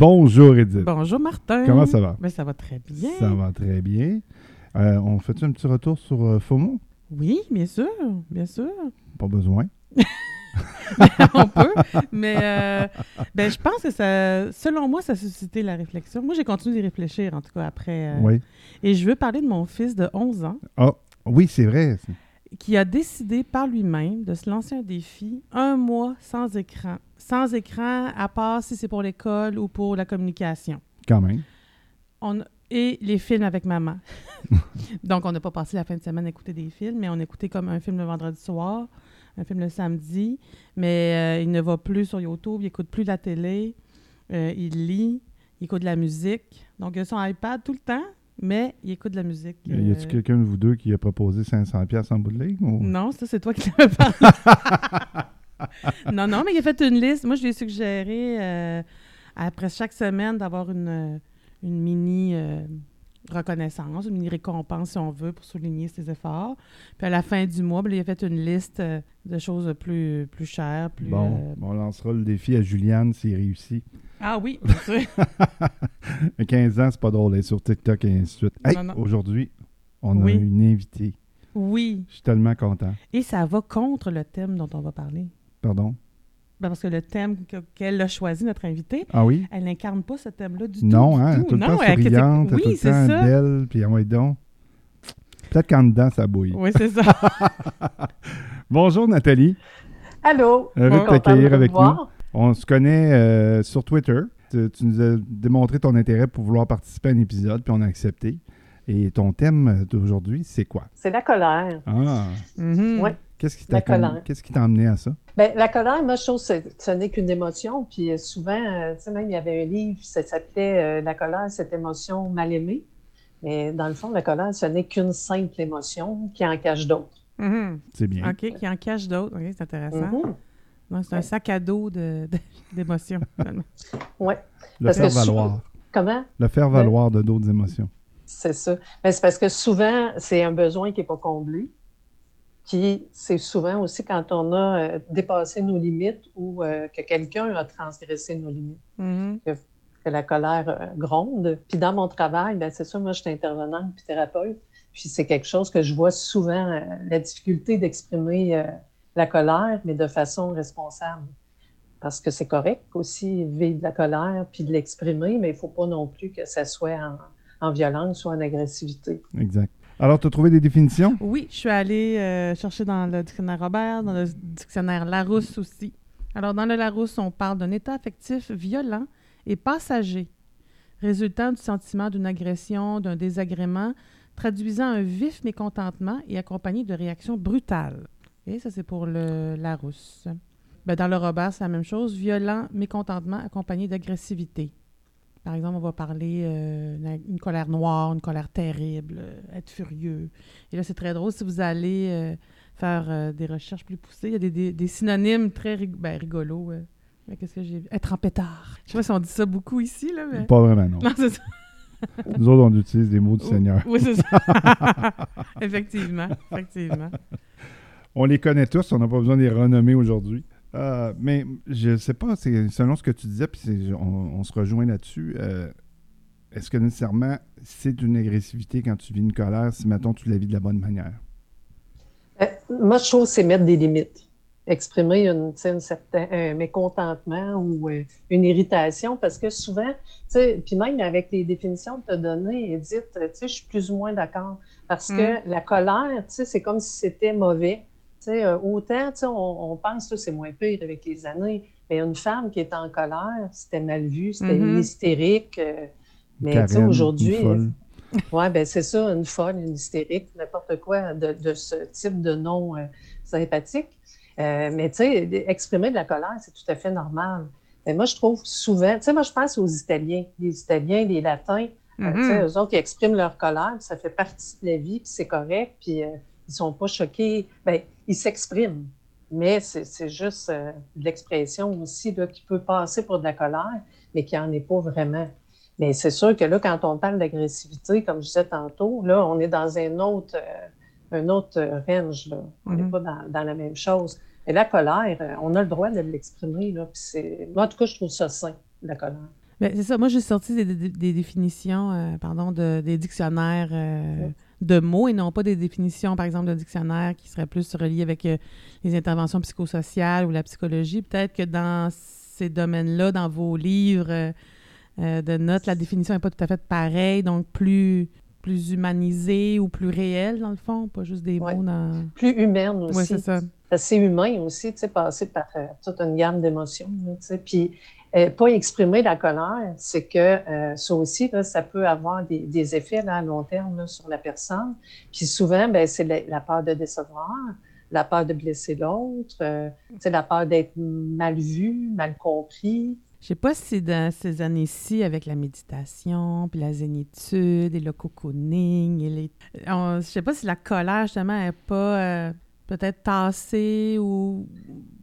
Bonjour Edith. Bonjour Martin. Comment ça va? Ben, ça va très bien. Ça va très bien. Euh, on fait un petit retour sur euh, FOMO? Oui, bien sûr, bien sûr. Pas besoin. on peut, mais euh, ben, je pense que ça, selon moi, ça a suscité la réflexion. Moi, j'ai continué d'y réfléchir, en tout cas, après. euh, Oui. Et je veux parler de mon fils de 11 ans Ah, oui, c'est vrai. Qui a décidé par lui-même de se lancer un défi, un mois sans écran. Sans écran, à part si c'est pour l'école ou pour la communication. Quand même. On, et les films avec maman. Donc, on n'a pas passé la fin de semaine à écouter des films, mais on a écouté comme un film le vendredi soir, un film le samedi, mais euh, il ne va plus sur YouTube, il n'écoute plus la télé, euh, il lit, il écoute de la musique. Donc, il a son iPad tout le temps, mais il écoute de la musique. Y euh, a-t-il quelqu'un de vous deux qui a proposé 500$ piastres en bout de ligne? ou- Non, ça, c'est toi qui l'avais parlé. non, non, mais il a fait une liste. Moi, je lui ai suggéré, euh, après chaque semaine, d'avoir une, euh, une mini euh, reconnaissance, une mini récompense, si on veut, pour souligner ses efforts. Puis à la fin du mois, ben, il a fait une liste euh, de choses plus, plus chères. Plus, Bon, euh, on lancera le défi à Juliane s'il réussit. Ah oui, bien sûr. À 15 ans, c'est pas drôle, elle est sur TikTok et ainsi de suite. Hey, aujourd'hui, on Oui. a une invitée. oui. Je suis tellement content. Et ça va contre le thème dont on va parler. Pardon? Ben, parce que le thème que- qu'elle a choisi, notre invitée, Ah oui? elle n'incarne pas ce thème-là du tout. Non, du hein? tout. Tout le Non, temps elle- souriante, oui, tout le c'est temps ça. belle, puis en donc. Peut-être qu'en dedans, ça bouille. Oui, c'est ça. Bonjour Nathalie, Allô? heureux de t'accueillir avec nous. voir. On se connaît euh, sur Twitter. Tu, tu nous as démontré ton intérêt pour vouloir participer à un épisode, puis on a accepté. Et ton thème d'aujourd'hui, c'est quoi? C'est la colère. Ah! Mhm. Ouais. Qu'est-ce qui La t'a colère. qu'est-ce qui t'a amené à ça? Ben, la colère, moi, je trouve que c'est- ce n'est qu'une émotion. Puis euh, souvent, euh, tu sais, même il y avait un livre, ça s'appelait euh, La colère, cette émotion mal aimée. Mais dans le fond, la colère, ce n'est qu'une simple émotion qui en cache d'autres. Mhm. C'est bien. OK, qui en cache d'autres. OK, c'est intéressant. Mhm. Donc, c'est un sac à dos de- de- d'émotions. finalement. Ouais. Le Parce faire que souvent- valoir. Comment? Le faire valoir de d'autres émotions. C'est ça. Ben, c'est parce que souvent, c'est un besoin qui n'est pas comblé. Puis c'est souvent aussi quand on a euh, dépassé nos limites ou euh, que quelqu'un a transgressé nos limites. Mhm. que la colère euh, gronde. Puis dans mon travail, ben c'est ça, moi, je suis intervenante puis thérapeute. Puis c'est quelque chose que je vois souvent, euh, la difficulté d'exprimer euh, la colère, mais de façon responsable. Parce que c'est correct aussi vivre de la colère puis de l'exprimer, mais il ne faut pas non plus que ça soit en, en violence ou en agressivité. Exact. Alors, tu as trouvé des définitions? Oui, je suis allée euh, chercher dans le dictionnaire Robert, dans le dictionnaire Larousse aussi. Alors, dans le Larousse, on parle d'un état affectif violent et passager, résultant du sentiment d'une agression, d'un désagrément, traduisant un vif mécontentement et accompagné de réactions brutales. Et ça, c'est pour le Larousse. Ben, dans le Robert, c'est la même chose. Violent mécontentement accompagné d'agressivité. Par exemple, on va parler euh, d'une une colère noire, une colère terrible, euh, être furieux. Et là, c'est très drôle. Si vous allez euh, faire euh, des recherches plus poussées, il y a des, des- des synonymes très rig- ben, rigolos. Mais Qu'est-ce que j'ai vu? Être en pétard. Je sais pas si on dit ça beaucoup ici, là, mais... Pas vraiment, non. Non, c'est ça. Nous autres, on utilise des mots du Seigneur. Oui, c'est ça. effectivement, effectivement. On les connaît tous, on n'a pas besoin de les renommer aujourd'hui. Euh, mais je sais pas, c'est selon ce que tu disais, puis c'est- on, on se rejoint là-dessus. euh, Est-ce que nécessairement c'est une agressivité quand tu vis une colère si, mettons, tu la vis de la bonne manière? Euh, moi, je trouve que c'est mettre des limites. Exprimer une, une certain, un mécontentement ou euh, une irritation, parce que souvent, puis même avec les définitions que tu as données, Edith, tu sais, je suis plus ou moins d'accord. Parce que la colère, tu sais, c'est comme si c'était mauvais. Euh, autant, on, on pense que c'est moins pire avec les années, mais une femme qui est en colère, c'était mal vu, c'était Mhm. une hystérique. euh, mais aujourd'hui, folle. oui, ben c'est ça, une folle, une hystérique, n'importe quoi de, de ce type de nom euh, sympathique. Euh, mais tu sais, exprimer de la colère, c'est tout à fait normal. Mais moi, je trouve souvent, tu sais, moi, je pense aux Italiens. Les Italiens, les Latins, euh, tu sais, Mhm. eux autres, ils expriment leur colère, puis ça fait partie de la vie, puis c'est correct, puis euh, ils sont pas choqués. Ben, ils s'expriment. Mais c'est juste euh, l'expression aussi là, qui peut passer pour de la colère, mais qui n'en est pas vraiment. Mais c'est sûr que là, quand on parle d'agressivité, comme je disais tantôt, là, on est dans un autre, euh, un autre euh, range. Là. On n'est Mhm. pas dans, dans la même chose. Et la colère, on a le droit de l'exprimer. Moi, en tout cas, je trouve ça sain, la colère. Ben, c'est ça. Moi, j'ai sorti des, des- des définitions, euh, pardon, de, des dictionnaires. De mots et non pas des définitions, par exemple, de dictionnaires qui seraient plus reliées avec euh, les interventions psychosociales ou la psychologie. Peut-être que dans ces domaines-là, dans vos livres euh, euh, de notes, la définition n'est pas tout à fait pareille, donc plus, plus humanisée ou plus réelle, dans le fond, pas juste des Ouais. mots dans... Plus humaine aussi. Oui, c'est ça. C'est humain aussi, tu sais, passer par euh, toute une gamme d'émotions, là, tu sais. Puis, pas exprimer la colère, c'est que euh, ça aussi, ça peut avoir des, effets là, à long terme sur la personne. Puis souvent, ben, c'est la, peur de décevoir, la peur de blesser l'autre, euh, la peur d'être mal vu, mal compris. Je sais pas si dans ces années-ci, avec la méditation, puis la zénitude et le cocooning, et les... on- sais pas si la colère, justement, est pas euh, peut-être tassée ou...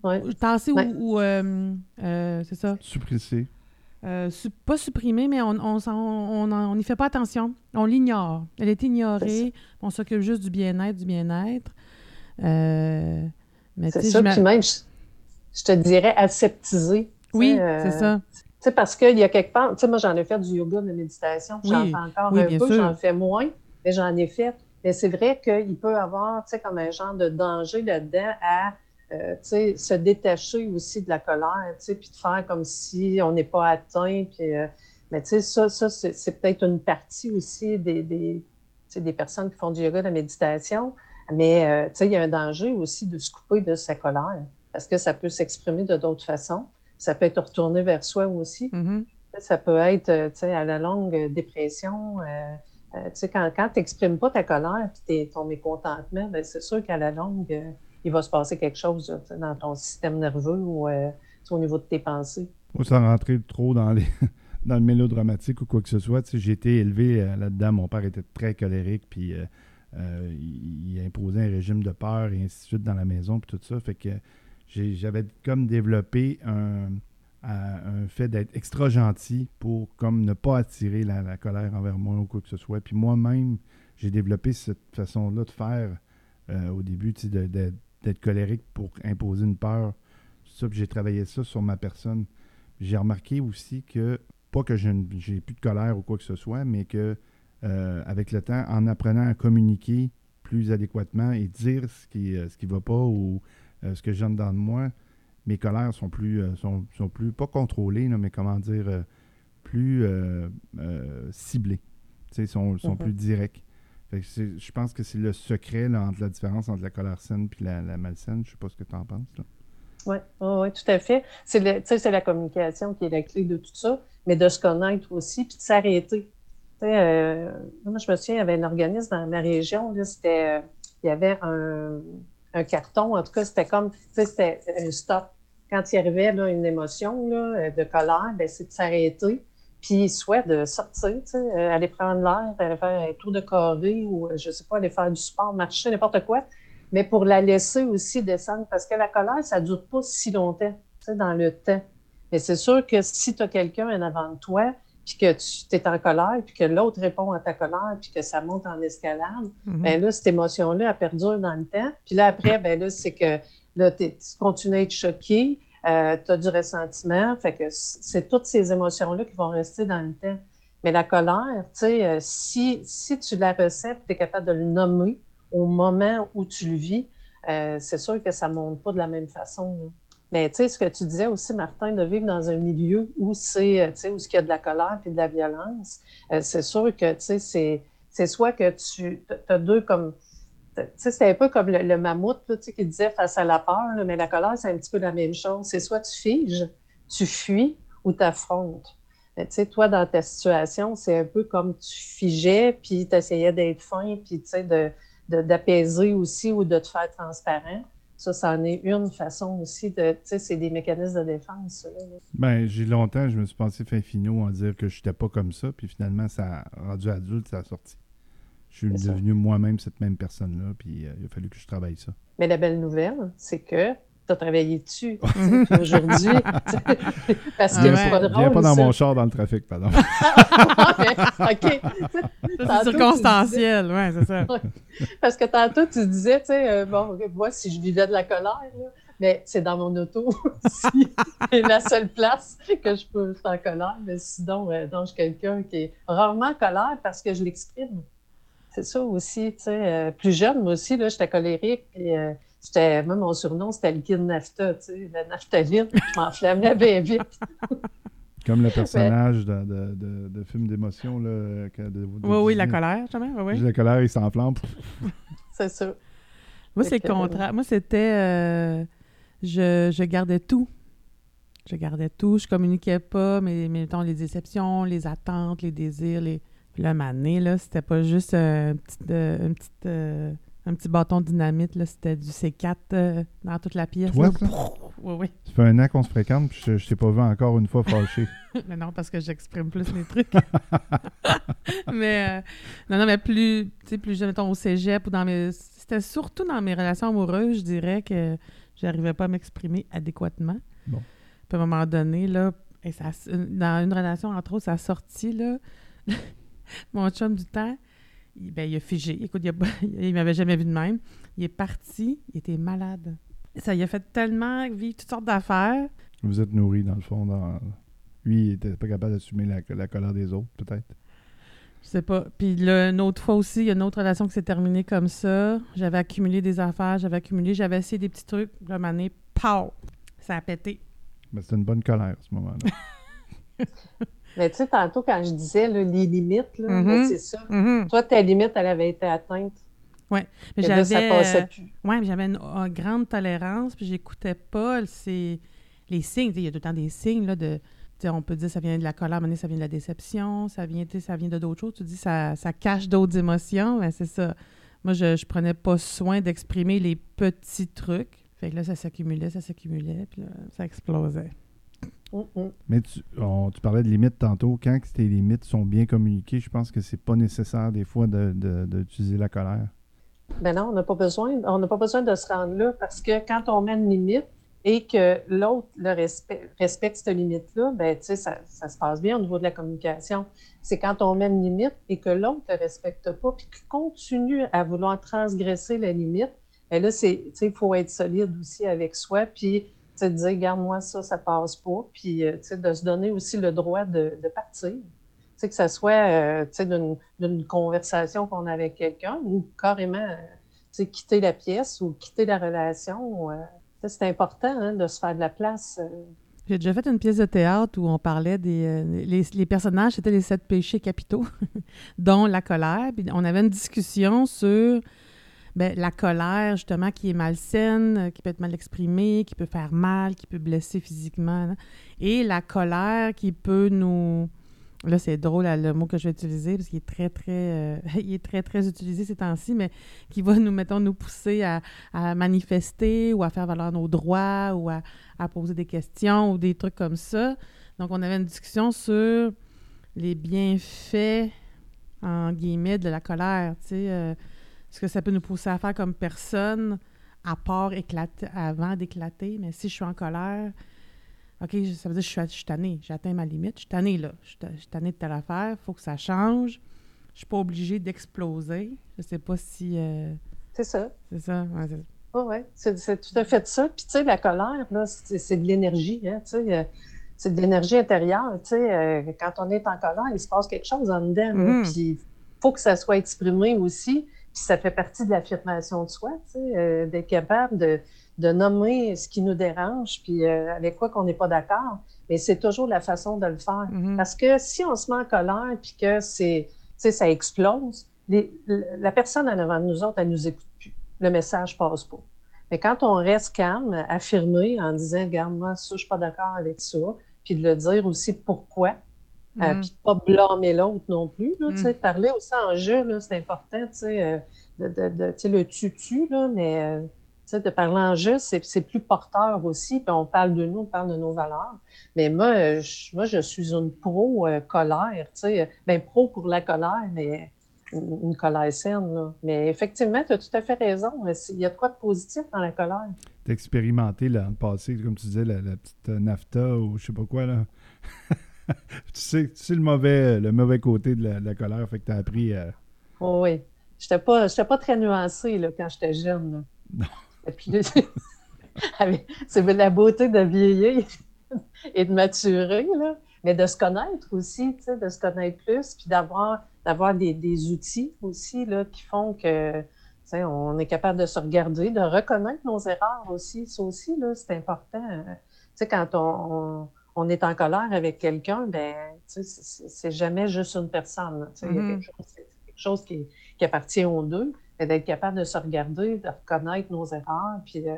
Ouais. ou- Tassée Ouais. ou... ou, euh, euh, c'est ça. Suppressé. Euh, su- pas supprimée, mais on on s'en- on on n'y fait pas attention. On l'ignore. Elle est ignorée. On s'occupe juste du bien-être, du bien-être. Euh, C'est ça. Puis même, je, je te dirais aseptiser. tu Oui, euh, c'est ça. Tu sais, parce qu'il y a quelque part, tu sais, moi, j'en ai fait du yoga, de la méditation, j'en Oui, fais encore oui, un peu, j'en fais moins, mais j'en ai fait. Mais c'est vrai qu'il peut y avoir, tu sais, comme un genre de danger là-dedans à, euh, tu sais, se détacher aussi de la colère, tu sais, puis de faire comme si on n'est pas atteint, puis... euh, mais tu sais, ça, ça c'est peut-être une partie aussi des, des, tu sais, des personnes qui font du yoga, de la méditation, mais euh, tu sais, il y a un danger aussi de se couper de sa colère, parce que ça peut s'exprimer de d'autres façons. Ça peut être retourné vers soi aussi. Mhm. Ça peut être, euh, tu sais, à la longue, euh, dépression. euh, euh, tu sais, quand, quand tu n'exprimes pas ta colère et ton mécontentement, ben, c'est sûr qu'à la longue, euh, il va se passer quelque chose dans ton système nerveux ou euh, au niveau de tes pensées. Sans rentrer trop dans, les, dans le mélodramatique ou quoi que ce soit, j'ai été élevé là-dedans. Mon père était très colérique, puis il, il imposait un régime de peur et ainsi de suite dans la maison, puis tout ça. Fait que j'avais comme développé un, un- un fait d'être extra gentil pour comme ne pas attirer la, colère envers moi ou quoi que ce soit. Puis moi-même, j'ai développé cette façon-là de faire euh, au début, d'être colérique pour imposer une peur. Ça, j'ai travaillé ça sur ma personne. J'ai remarqué aussi que, pas que j'ai plus de colère ou quoi que ce soit, mais que euh, avec le temps, en apprenant à communiquer plus adéquatement et dire ce qui ne qui va pas ou euh, ce que dedans de moi, mes colères sont plus, euh, sont, sont plus pas contrôlées, là, mais comment dire, euh, plus euh, ciblées. Tu sais, sont, sont Mhm. plus directs. Fait que c'est- je pense que c'est le secret là, entre la différence entre la colère saine et la, la malsaine. Je sais pas ce que tu en penses. Là. Oui, ouais, tout à fait. C'est la communication qui est la clé de tout ça, mais de se connaître aussi, puis de s'arrêter. Euh, moi, je me souviens, il y avait un organisme dans ma région, là, c'était, euh, il y avait un, un carton, en tout cas, c'était comme, c'était un stop. Quand il arrivait là, une émotion là, euh, de colère, ben, c'est de s'arrêter, puis soit de sortir, euh, aller prendre l'air, aller faire un tour de carré ou, euh, je sais pas, aller faire du sport, marcher, n'importe quoi, mais pour la laisser aussi descendre, parce que la colère, ça ne dure pas si longtemps, dans le temps. Mais c'est sûr que si tu as quelqu'un en avant de toi, puis que tu es en colère, puis que l'autre répond à ta colère, puis que ça monte en escalade, Mhm. ben là, cette émotion-là, elle perdure dans le temps. Puis là, après, ben là, c'est que là, tu continues à être choqué, tu as du ressentiment. Fait que c'est toutes ces émotions-là qui vont rester dans le temps. Mais la colère, tu sais, euh, si, si tu la ressens, tu es capable de le nommer au moment où tu le vis, euh, c'est sûr que ça ne monte pas de la même façon. là. Mais tu sais, ce que tu disais aussi, Martin, de vivre dans un milieu où c'est, euh, où il y a de la colère et de la violence, euh, c'est sûr que, tu sais, c'est soit que tu as deux comme, c'est un peu comme le, mammouth, là, qui disait face à la peur, mais la colère, c'est un petit peu la même chose. C'est soit tu figes, tu fuis ou tu affrontes. Toi, dans ta situation, c'est un peu comme tu figeais, puis tu essayais d'être fin, puis sais, de, de- d'apaiser aussi ou de te faire transparent. Ça, ça en est une façon aussi de, tu sais, c'est des mécanismes de défense. Ben, j'ai longtemps, je me suis pensé fin finaux en dire que je n'étais pas comme ça, puis finalement, ça a rendu adulte, ça a sorti. Je suis devenu moi-même cette même personne-là, puis euh, il a fallu que je travaille ça. Mais la belle nouvelle, c'est que tu as travaillé dessus aujourd'hui. parce que Ah ouais. c'est pas Viens drôle. pas dans ça. mon char dans le trafic, pardon. OK. C'est circonstanciel, ouais, c'est ça. Parce que tantôt, tu disais, tu sais, euh, bon, moi, si je vivais de la colère, là, Mais c'est dans mon auto aussi. c'est la seule place que je peux être en colère. Mais sinon, euh, je suis quelqu'un qui est rarement en colère parce que je l'exprime. C'est ça aussi, tu sais. Euh, plus jeune, moi aussi, là, j'étais colérique. Et, euh, j'étais, même mon surnom, c'était liquide nafta, tu sais, la naphtaline. Je m'enflammais bien vite. Comme le personnage de, de, de, film d'émotion. Là, oui, oui, la colère, jamais. Oui, oui. La colère, il s'enflamme. c'est ça. Moi, c'est le contraire. Moi, c'était. Euh, je, je, gardais tout. Je gardais tout. Je communiquais pas, mais, mettons, les déceptions, les attentes, les désirs. Les... Puis là, ma année, là, c'était pas juste un petit, euh, euh, un petit bâton dynamite, là, c'était du C4 dans toute la pièce. Toi, oui, oui. Ça fait un an qu'on se fréquente, puis je, ne t'ai pas vu encore une fois fâché. mais non, parce que j'exprime plus mes trucs. mais non, non, mais plus, tu sais, plus jeune, mettons, au cégep ou dans mes c'était surtout dans mes relations amoureuses, je dirais que j'arrivais pas à m'exprimer adéquatement. Bon. Puis à un moment donné, là, et ça, dans une relation, entre autres, ça a sorti, là, mon chum du temps, il, ben, il a figé. Écoute, il, m'avait jamais vu de même. Il est parti, il était malade. Ça il a fait tellement vivre toutes sortes d'affaires. Vous êtes nourri, dans le fond. Dans... Lui, il n'était pas capable d'assumer la, la colère des autres, peut-être? Je sais pas. Puis là, une autre fois aussi, il y a une autre relation qui s'est terminée comme ça. J'avais accumulé des affaires, j'avais accumulé, j'avais essayé des petits trucs. Là, pow! Ça a pété. Mais c'est une bonne colère, à ce moment-là. Mais tu sais, tantôt, quand je disais les limites, là, mm-hmm. c'est ça. Mm-hmm. Toi, ta limite, elle avait été atteinte. Oui. J'avais, ça passait plus. Ouais, j'avais une, grande tolérance, puis j'écoutais pas les signes. Il y a tout le temps des signes là, de on peut dire ça vient de la colère, mais ça vient de la déception, ça vient, ça vient de d'autres choses. Tu dis ça, ça cache d'autres émotions, mais c'est ça. Moi, je, ne prenais pas soin d'exprimer les petits trucs. Fait que là, ça s'accumulait, ça s'accumulait, puis là, ça explosait. Mais tu, parlais de limites tantôt. Quand tes limites sont bien communiquées, je pense que c'est pas nécessaire des fois d'utiliser de, la colère. Ben non, on n'a pas besoin. On n'a pas besoin de se rendre là parce que quand on met une limite, et que l'autre le respecte cette limite-là, ben, ça, ça se passe bien au niveau de la communication. C'est quand on met une limite et que l'autre ne respecte pas, puis qu'il continue à vouloir transgresser la limite, ben là, il faut être solide aussi avec soi, puis dire, regarde-moi ça, ça passe pas, puis euh, de se donner aussi le droit de, partir. que ce soit euh, d'une conversation qu'on a avec quelqu'un ou carrément euh, quitter la pièce ou quitter la relation. C'est important hein, de se faire de la place. Euh. J'ai déjà fait une pièce de théâtre où on parlait des. Euh, les, personnages, c'était les sept péchés capitaux, dont la colère. Puis on avait une discussion sur ben, la colère, justement, qui est malsaine, euh, qui peut être mal exprimée, qui peut faire mal, qui peut blesser physiquement. Et la colère qui peut nous Là, c'est drôle le mot que je vais utiliser parce qu'il est très, très, euh, il est très, très utilisé ces temps-ci, mais qui va nous, mettons, nous pousser à, manifester ou à faire valoir nos droits ou à, poser des questions ou des trucs comme ça. Donc, on avait une discussion sur les bienfaits, en guillemets, de la colère, tu sais, euh, ce que ça peut nous pousser à faire comme personne, à part éclater, avant d'éclater? Mais si je suis en colère, OK, ça veut dire que je suis, je tannée, j'ai atteint ma limite, je suis tannée là, je suis tannée de telle affaire, il faut que ça change. Je suis pas obligée d'exploser. Je sais pas si. Euh, c'est ça. C'est ça. Ouais, oui, c'est tout à fait ça. Puis, tu sais, la colère, là, c'est de l'énergie. Hein, tu sais, euh, c'est de l'énergie intérieure. Tu sais, euh, quand on est en colère, il se passe quelque chose en dedans. Mm-hmm. Puis, il faut que ça soit exprimé aussi. Puis, ça fait partie de l'affirmation de soi, tu sais, d'être capable de de nommer ce qui nous dérange, puis euh, avec quoi qu'on n'est pas d'accord, mais c'est toujours la façon de le faire. Mm-hmm. Parce que si on se met en colère, puis que c'est, ça explose, la personne en avant de nous autres, elle nous écoute plus. Le message passe pas. Mais quand on reste calme, affirmé, en disant, regarde, moi, ça, je suis pas d'accord avec ça, puis de le dire aussi pourquoi, euh, mm-hmm. puis pas blâmer l'autre non plus. Là, mm. Parler aussi en jeu, c'est important, euh, de, de, de le tutu, là, mais de parler en juste, c'est plus porteur aussi. Puis on parle de nous, on parle de nos valeurs. Mais moi, je, moi, je suis une pro-colère. tu sais. Bien, pro pour la colère, mais une, colère saine. Mais effectivement, tu as tout à fait raison. Il y a de quoi de positif dans la colère. Tu expérimenté là, le passé, comme tu disais, la, petite nafta ou je sais pas quoi. là. tu, sais, tu sais le mauvais, le mauvais côté de la, colère, fait que tu as appris à. Oh, oui. Je n'étais pas, pas très nuancée là, quand j'étais jeune. Non. c'est la beauté de vieillir et de maturer, là. mais de se connaître aussi, de se connaître plus, puis d'avoir, d'avoir des, des, outils aussi là, qui font que on est capable de se regarder, de reconnaître nos erreurs aussi. Ça aussi, c'est important. sais, quand on, on, est en colère avec quelqu'un, ben, c'est jamais juste une personne. Il y a mm-hmm. quelque chose, qui, qui, appartient aux deux, d'être capable de se regarder, de reconnaître nos erreurs, puis euh,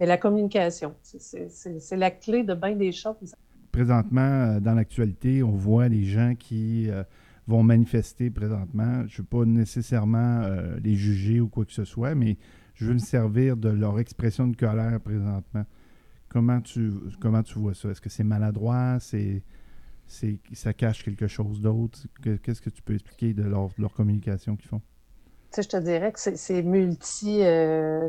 et la communication. C'est la clé de bien des choses. Présentement, euh, dans l'actualité, on voit les gens qui euh, vont manifester présentement. Je ne veux pas nécessairement euh, les juger ou quoi que ce soit, mais je veux me servir de leur expression de colère présentement. Comment tu, comment tu vois ça? Est-ce que c'est maladroit? C'est, ça cache quelque chose d'autre? Qu'est-ce que tu peux expliquer de leur, communication qu'ils font? je te dirais que c'est multi. Euh,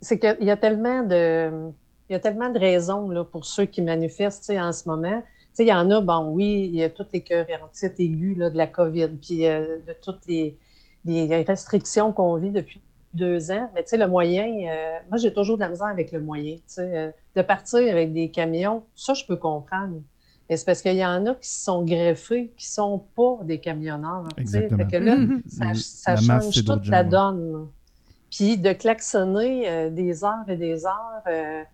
c'est qu'il y a tellement de. Il y a tellement de raisons là, pour ceux qui manifestent en ce moment il y en a, bon, oui, il y a toutes les titre aiguës de la COVID, puis euh, de toutes les, restrictions qu'on vit depuis deux ans. Mais tu sais, le moyen, euh, moi, j'ai toujours de la misère avec le moyen. Tu sais, euh, de partir avec des camions, ça, je peux comprendre. Mais c'est parce qu'il y en a qui se sont greffés, qui ne sont pas des camionneurs. Exactement. Fait que là, ça, change toute la donne. Puis de klaxonner des heures et des heures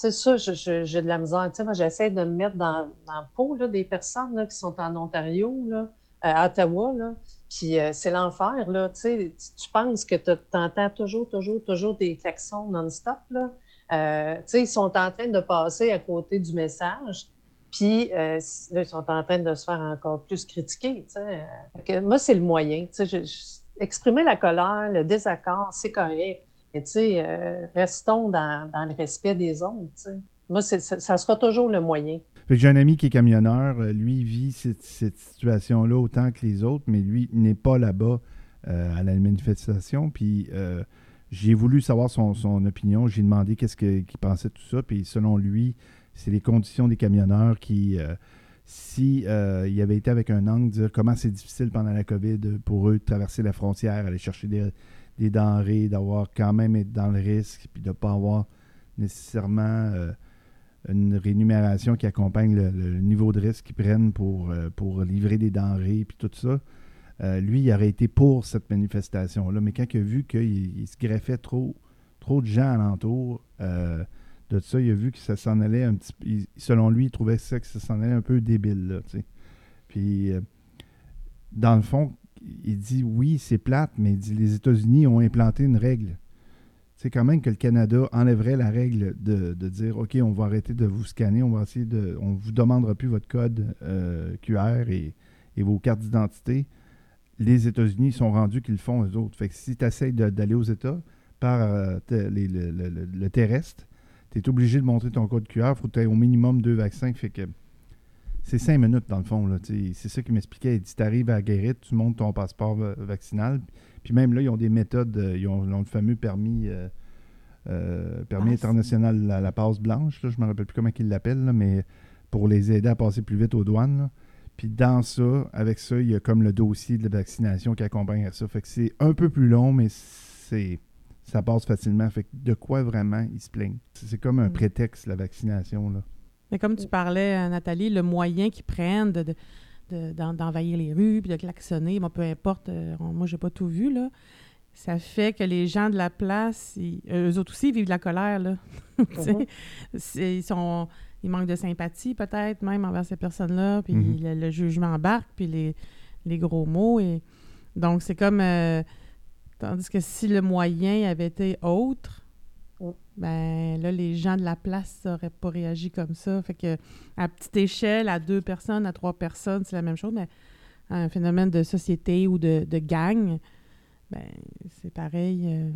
c'est ça, j'ai de la misère. moi, j'essaie de me mettre dans, dans le pot là, des personnes qui sont en Ontario, là, à Ottawa. Là. Puis euh, c'est l'enfer. Là, tu, tu penses que tu entends toujours, toujours, toujours des klaxons non-stop. Là. Euh, ils sont en train de passer à côté du message. Puis euh, ils sont en train de se faire encore plus critiquer. moi, c'est le moyen. exprimer la colère, le désaccord, c'est correct. Mais tu sais, euh, restons dans, le respect des autres. Moi, ça, sera toujours le moyen. J'ai un ami qui est camionneur. Euh, lui, vit cette, situation-là autant que les autres, mais lui n'est pas là-bas euh, à la manifestation. Puis j'ai voulu savoir son, opinion. J'ai demandé qu'est-ce qu'il pensait de tout ça. Puis selon lui, c'est les conditions des camionneurs qui si il avait été avec un angle, dire comment c'est difficile pendant la COVID pour eux de traverser la frontière, aller chercher des, denrées, d'avoir quand même être dans le risque, puis de ne pas avoir nécessairement euh, une rémunération qui accompagne le, niveau de risque qu'ils prennent pour, euh, livrer des denrées, puis tout ça. Euh, lui, il aurait été pour cette manifestation-là, mais quand il a vu qu'il se greffait trop, de gens alentour de ça, il a vu que ça s'en allait un petit Selon lui, il trouvait ça que ça s'en allait un peu débile, Puis, dans le fond, il dit oui, c'est plate, mais il dit les États-Unis ont implanté une règle. C'est quand même que le Canada enlèverait la règle de, dire OK, on va arrêter de vous scanner, on va essayer de. On vous demandera plus votre code euh, QR et, vos cartes d'identité. Les États-Unis sont rendus qu'ils le font eux autres. Fait que si tu essaies d'aller aux États par euh, le, terrestre, tu es obligé de montrer ton code QR. Il faut que tu aies au minimum deux vaccins. Fait que c'est cinq minutes, dans le fond. C'est ça qu'il m'expliquait. Il dit Tu arrives à Guérit, tu montes ton passeport vaccinal. Puis même là, ils ont des méthodes. Euh, ils ont, le fameux permis, euh, euh, permis ah, international à la passe blanche. Là, je ne me rappelle plus comment ils l'appellent, mais pour les aider à passer plus vite aux douanes. Puis dans ça, avec ça, il y a comme le dossier de la vaccination qui accompagne à ça. Fait que c'est un peu plus long, mais c'est ça passe facilement. Fait que de quoi vraiment ils se plaignent? C'est comme un mm. prétexte, la vaccination. Là. Mais comme tu parlais, Nathalie, le moyen qu'ils prennent de, d'envahir les rues, puis de klaxonner, moi, peu importe, euh, moi, j'ai pas tout vu, là. Ça fait que les gens de la place, eux autres aussi vivent de la colère, là. Mhm. ils sont... Ils manquent de sympathie, peut-être, même envers ces personnes-là, puis mhm. le, jugement embarque, puis les, les gros mots. Et... Donc, c'est comme... Euh, tandis que si le moyen avait été autre, ben là, les gens de la place n'auraient pas réagi comme ça. Fait que à petite échelle, à deux personnes, à trois personnes, c'est la même chose, mais un phénomène de société ou de, gang, ben c'est pareil. Euh,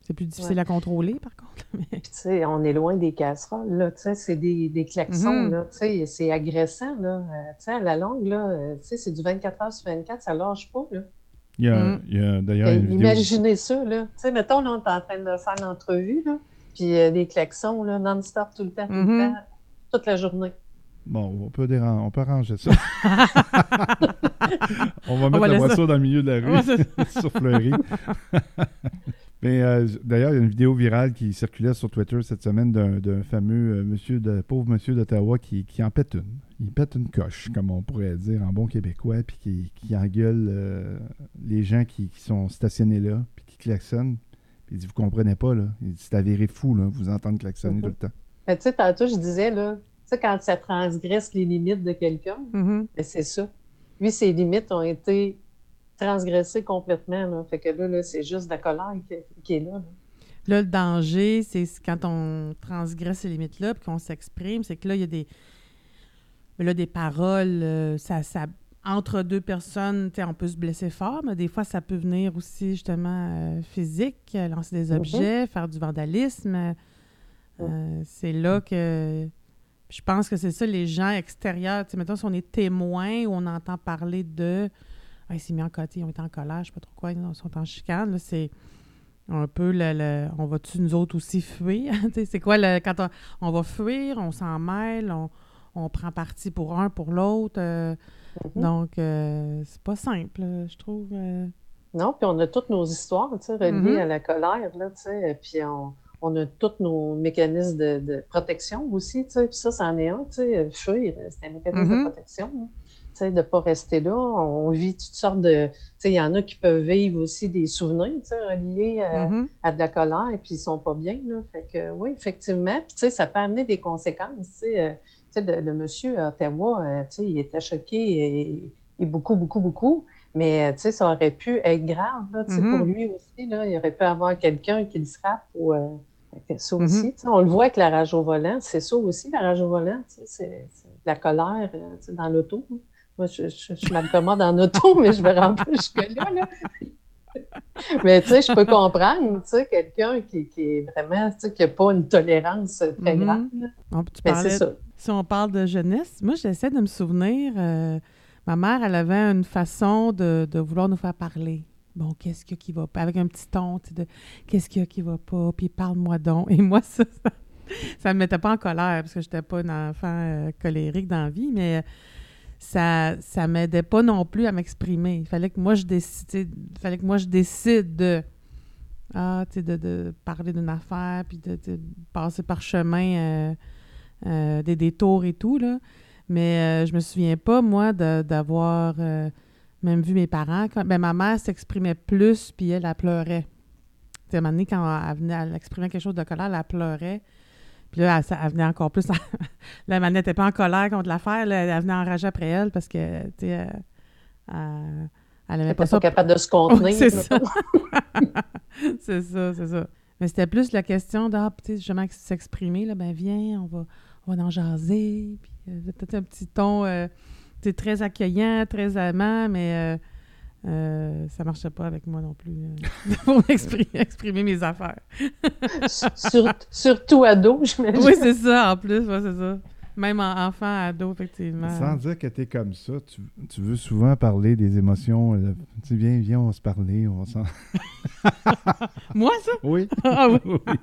c'est plus difficile à contrôler, par contre. tu sais, on est loin des casseroles, là. Tu sais, c'est des, des klaxons, mhm. là. Tu sais, c'est agressant, là. Euh, tu sais, à la longue, là, euh, tu sais, c'est du 24 heures sur 24, ça lâche pas, là. Il y a, mm. d'ailleurs Imaginez ça, là. Tu sais, mettons, là, on est en train de faire l'entrevue, là. Puis euh, des klaxons, là, non-stop, tout le temps, tout le mm-hmm. temps, toute la journée. Bon, on peut, on peut arranger ça. on va mettre la voiture dans le milieu de la rue, sur Fleury. Mais euh, d'ailleurs, il y a une vidéo virale qui circulait sur Twitter cette semaine d'un d'un fameux euh, monsieur de pauvre monsieur d'Ottawa qui, qui en pète une. Il pète une coche, comme on pourrait dire en bon québécois, puis qui, qui engueule euh, les gens qui, qui sont stationnés là, puis qui klaxonnent. Il dit Vous comprenez pas, là. Il dit C'est avéré fou, là, vous entendre klaxonner Mhm. tout le temps. Mais tu sais, tantôt, je disais, là, tu sais, quand ça transgresse les limites de quelqu'un, Mhm. mais c'est ça. Lui, ses limites ont été transgressées complètement. Là. Fait que là, là c'est juste de la colère qui, qui est là. là. Là, le danger, c'est quand on transgresse ces limites-là puis qu'on s'exprime, c'est que là, il y a des, là, des paroles, euh, ça, ça, entre deux personnes, on peut se blesser fort, mais des fois, ça peut venir aussi, justement, euh, physique, euh, lancer des Mhm. objets, faire du vandalisme. Euh, c'est là que... Je pense que c'est ça, les gens extérieurs, mettons, si on est témoin ou on entend parler de... Ah, il s'est mis en côté, ils ont été en colère, je sais pas trop quoi, ils sont en chicane, c'est un peu le, le- on va-tu nous autres aussi fuir? C'est quoi le, quand on, on va fuir, on s'en mêle, on, on prend parti pour un, pour l'autre. euh, Mhm. donc, euh, c'est pas simple, je trouve. euh. Non, puis on a toutes nos histoires, tu sais, reliées Mhm. à la colère, là, tu sais, puis on, on a tous nos mécanismes de, de protection aussi, tu sais, puis ça, c'en est un, tu sais, fuir, c'est un mécanisme Mhm. de protection, là. tu sais, de ne pas rester là. On vit toutes sortes de... Tu sais, il y en a qui peuvent vivre aussi des souvenirs, tu sais, reliés à, Mhm. à de la colère, puis ils sont pas bien, là. Fait que, oui, effectivement, puis tu sais, ça peut amener des conséquences, euh, tu sais, le, le monsieur à Ottawa, euh, tu sais, il était choqué et, et beaucoup, beaucoup, beaucoup. Mais euh, ça aurait pu être grave là, pour lui aussi. Là, il aurait pu avoir quelqu'un qui le frappe ou euh, ça Mhm. aussi. On le voit avec la rage au volant. C'est ça aussi, la rage au volant. C'est la colère euh, dans l'auto. Moi, je, je, je m'accommode en auto, mais je vais rentrer jusque-là. Là. Mais tu sais, je peux comprendre, tu sais, quelqu'un qui, qui est vraiment, tu sais, qui n'a pas une tolérance très Mhm. grande. Bon, tu Mais c'est ça. Si on parle de jeunesse, moi, j'essaie de me souvenir. euh, ma mère, elle avait une façon de, de vouloir nous faire parler. Bon, qu'est-ce qu'il y a qui va pas? Avec un petit ton, tu sais, de qu'est-ce qu'il y a qui va pas? Puis parle-moi donc. Et moi, ça, ça, ça me mettait pas en colère parce que j'étais pas un enfant euh, colérique dans la vie, mais ça ça m'aidait pas non plus à m'exprimer. Il fallait que moi je décide, fallait que moi je décide de ah, tu de, de parler d'une affaire puis de, passer par chemin euh, euh, des détours et tout là. Mais euh, je me souviens pas moi d'avoir euh, même vu mes parents. Quand, ben, ma mère s'exprimait plus puis elle, elle pleurait. À un moment donné, quand elle, elle exprimait quelque chose de colère, elle pleurait. Puis là, elle, elle venait encore plus. là, elle n'était pas en colère contre l'affaire. Elle venait enrager après elle parce que, tu sais, elle, elle, pas ça. pas capable de se contenir. C'est ça. c'est ça, c'est ça. Mais c'était plus la question de, ah, tu sais, justement, s'exprimer, là, ben viens, on va, on va en jaser. Puis euh, peut-être un petit ton, euh, tu sais, très accueillant, très aimant, mais euh, ça marchait pas avec moi non plus euh, pour exprimer, exprimer mes affaires. Sur- surtout ado, j'imagine. Oui, c'est ça, en plus, ouais, c'est ça. Même en enfant, ado, effectivement. Sans dire que tu es comme ça, tu, tu veux souvent parler des émotions. euh, Tu viens, viens, on va se parler. On va s'en- Moi, ça? Oui. Ah oui. oui.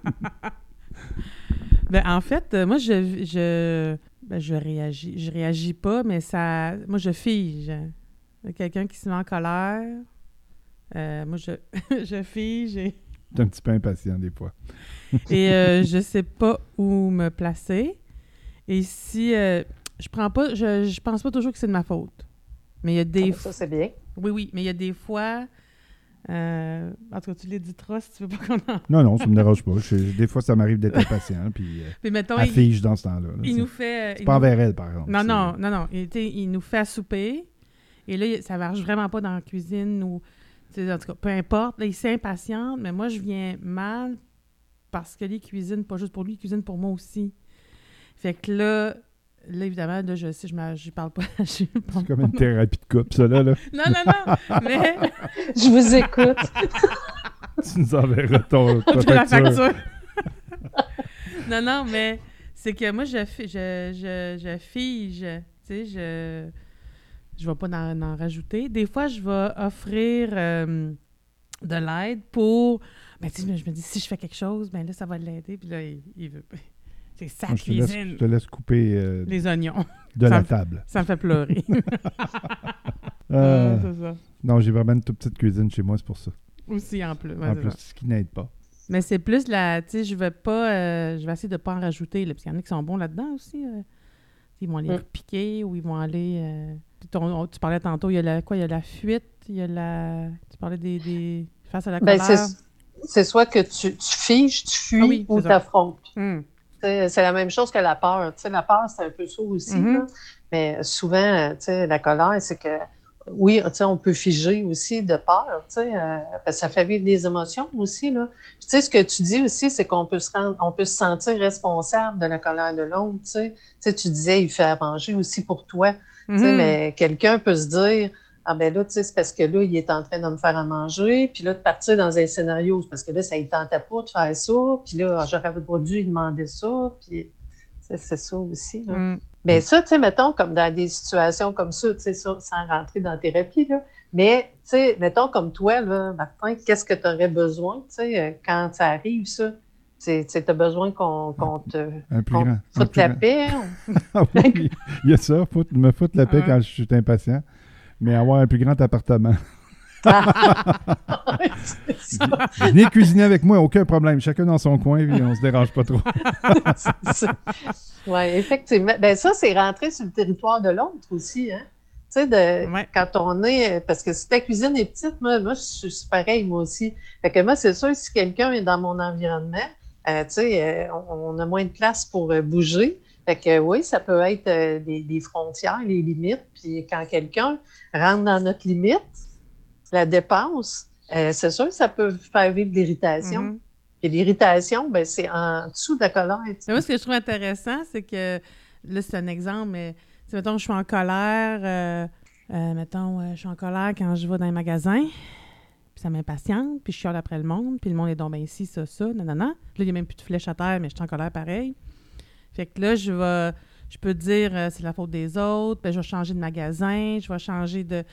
Ben, en fait, euh, moi, je, je, ben, je réagis. Je réagis pas, mais ça. Moi, je fige. Il y a Quelqu'un qui se met en colère. euh, moi, je, je fige et, T'es un petit peu impatient des fois. et euh, je sais pas où me placer. Et si. euh, je prends pas. Je, je pense pas toujours que c'est de ma faute. Mais il y a des. Ah, Ça, c'est bien. Oui, oui, mais il y a des fois. euh, en tout cas, tu l'éditeras si tu veux pas qu'on en. Non, non, ça me dérange pas. Je- des fois, ça m'arrive d'être impatient. Puis, euh, Mais mettons, elle il, fige dans ce temps-là. là, il c'est- nous fait. pas nous- envers elle, par exemple. Non, non, non, non. Il, il nous fait à souper. Et là, ça marche vraiment pas dans la cuisine ou. En tout cas, peu importe. Là, il s'impatiente, mais moi, je viens mal parce que lui cuisine pas juste pour lui, il cuisine pour moi aussi. Fait que là, là évidemment, là, je sais, je ne parle pas. C'est comme pas- une thérapie de couple, ça, là. là. Non, non, non. mais. Je vous écoute. Tu nous enverras ton, ta la facture. non, non, mais c'est que moi, je, je, je, je fige. Tu sais, je je vais pas en, en rajouter. Des fois, je vais offrir euh, de l'aide pour. Ben, tu sais, je me dis, si je fais quelque chose, ben là, ça va l'aider. Puis là, il, il veut. C'est sa Moi, je, te laisse, cuisine. je te laisse couper euh, Les oignons. de ça la me- table. Ça me fait pleurer. Euh, Ouais, c'est ça. non, j'ai vraiment une toute petite cuisine chez moi, c'est pour ça. Aussi, en plus. ouais, en plus, ça. ce qui n'aide pas. Mais c'est plus la. Tu sais, je vais pas. euh, je vais essayer de pas en rajouter, là, parce qu'il y en a qui sont bons là-dedans aussi. Ils vont aller Mm. piquer ou ils vont aller. euh, ton- tu parlais tantôt, il y a la, quoi Il y a la fuite, il y a la. Tu parlais des. des face à la Ben, colère. c'est c'est soit que tu, tu figes, tu fuis Ah oui, ou c'est tu ça. affrontes. Hum. C'est la même chose que la peur. La peur, c'est un peu ça aussi. Mhm. là. Mais souvent, la colère, c'est que oui, tu sais, on peut figer aussi de peur, tu sais, euh, parce que ça fait vivre des émotions aussi. Là. Puis, tu sais, ce que tu dis aussi, c'est qu'on peut se rendre, on peut se sentir responsable de la colère de l'autre. Tu sais. Tu sais, tu disais, il fait à manger aussi pour toi. Mhm. Mais quelqu'un peut se dire Ah ben là, tu sais, c'est parce que là, il est en train de me faire à manger, puis là, de partir dans un scénario, c'est parce que là, ça ne tentait pas de faire ça, puis là, j'aurais pas dû lui demander ça, puis c'est ça aussi. là. Hum. Mais ça, tu sais, mettons, comme dans des situations comme ça, tu sais, sans rentrer dans la thérapie, là. Mais, tu sais, mettons, comme toi, là, Martin, qu'est-ce que tu aurais besoin, tu sais, euh, quand ça arrive, ça? Tu as besoin qu'on te Un plus grand. foute la paix? Ah oui, il y a ça, faut me foutre la paix Ouais. quand je suis impatient, mais avoir un plus grand appartement. Venez cuisiner avec moi, aucun problème. Chacun dans son coin, puis on se dérange pas trop. Oui, effectivement. Ben ça, c'est rentrer sur le territoire de l'autre aussi, hein? Tu sais, de, Ouais. quand on est. Parce que si ta cuisine est petite, moi, moi je suis c'est pareil, moi aussi. Fait que moi, c'est sûr, si quelqu'un est dans mon environnement, euh, tu sais, euh, on, on a moins de place pour euh, bouger. Fait que euh, oui, ça peut être euh, des, des frontières, les limites. Puis quand quelqu'un rentre dans notre limite, la dépense, euh, c'est sûr que ça peut faire vivre de l'irritation. Puis l'irritation, ben, c'est en dessous de la colère. moi, ce que je trouve intéressant, c'est que là, c'est un exemple, mais sais, mettons, je suis en colère, euh, euh, mettons, euh, je suis en colère quand je vais dans un magasin, puis ça m'impatiente, puis je chiale après le monde, puis le monde est donc ben ici, ça, ça, nanana. Là, il n'y a même plus de flèche à terre, mais je suis en colère pareil. Fait que là, je vais, je peux dire, c'est la faute des autres, ben, je vais changer de magasin, je vais changer de...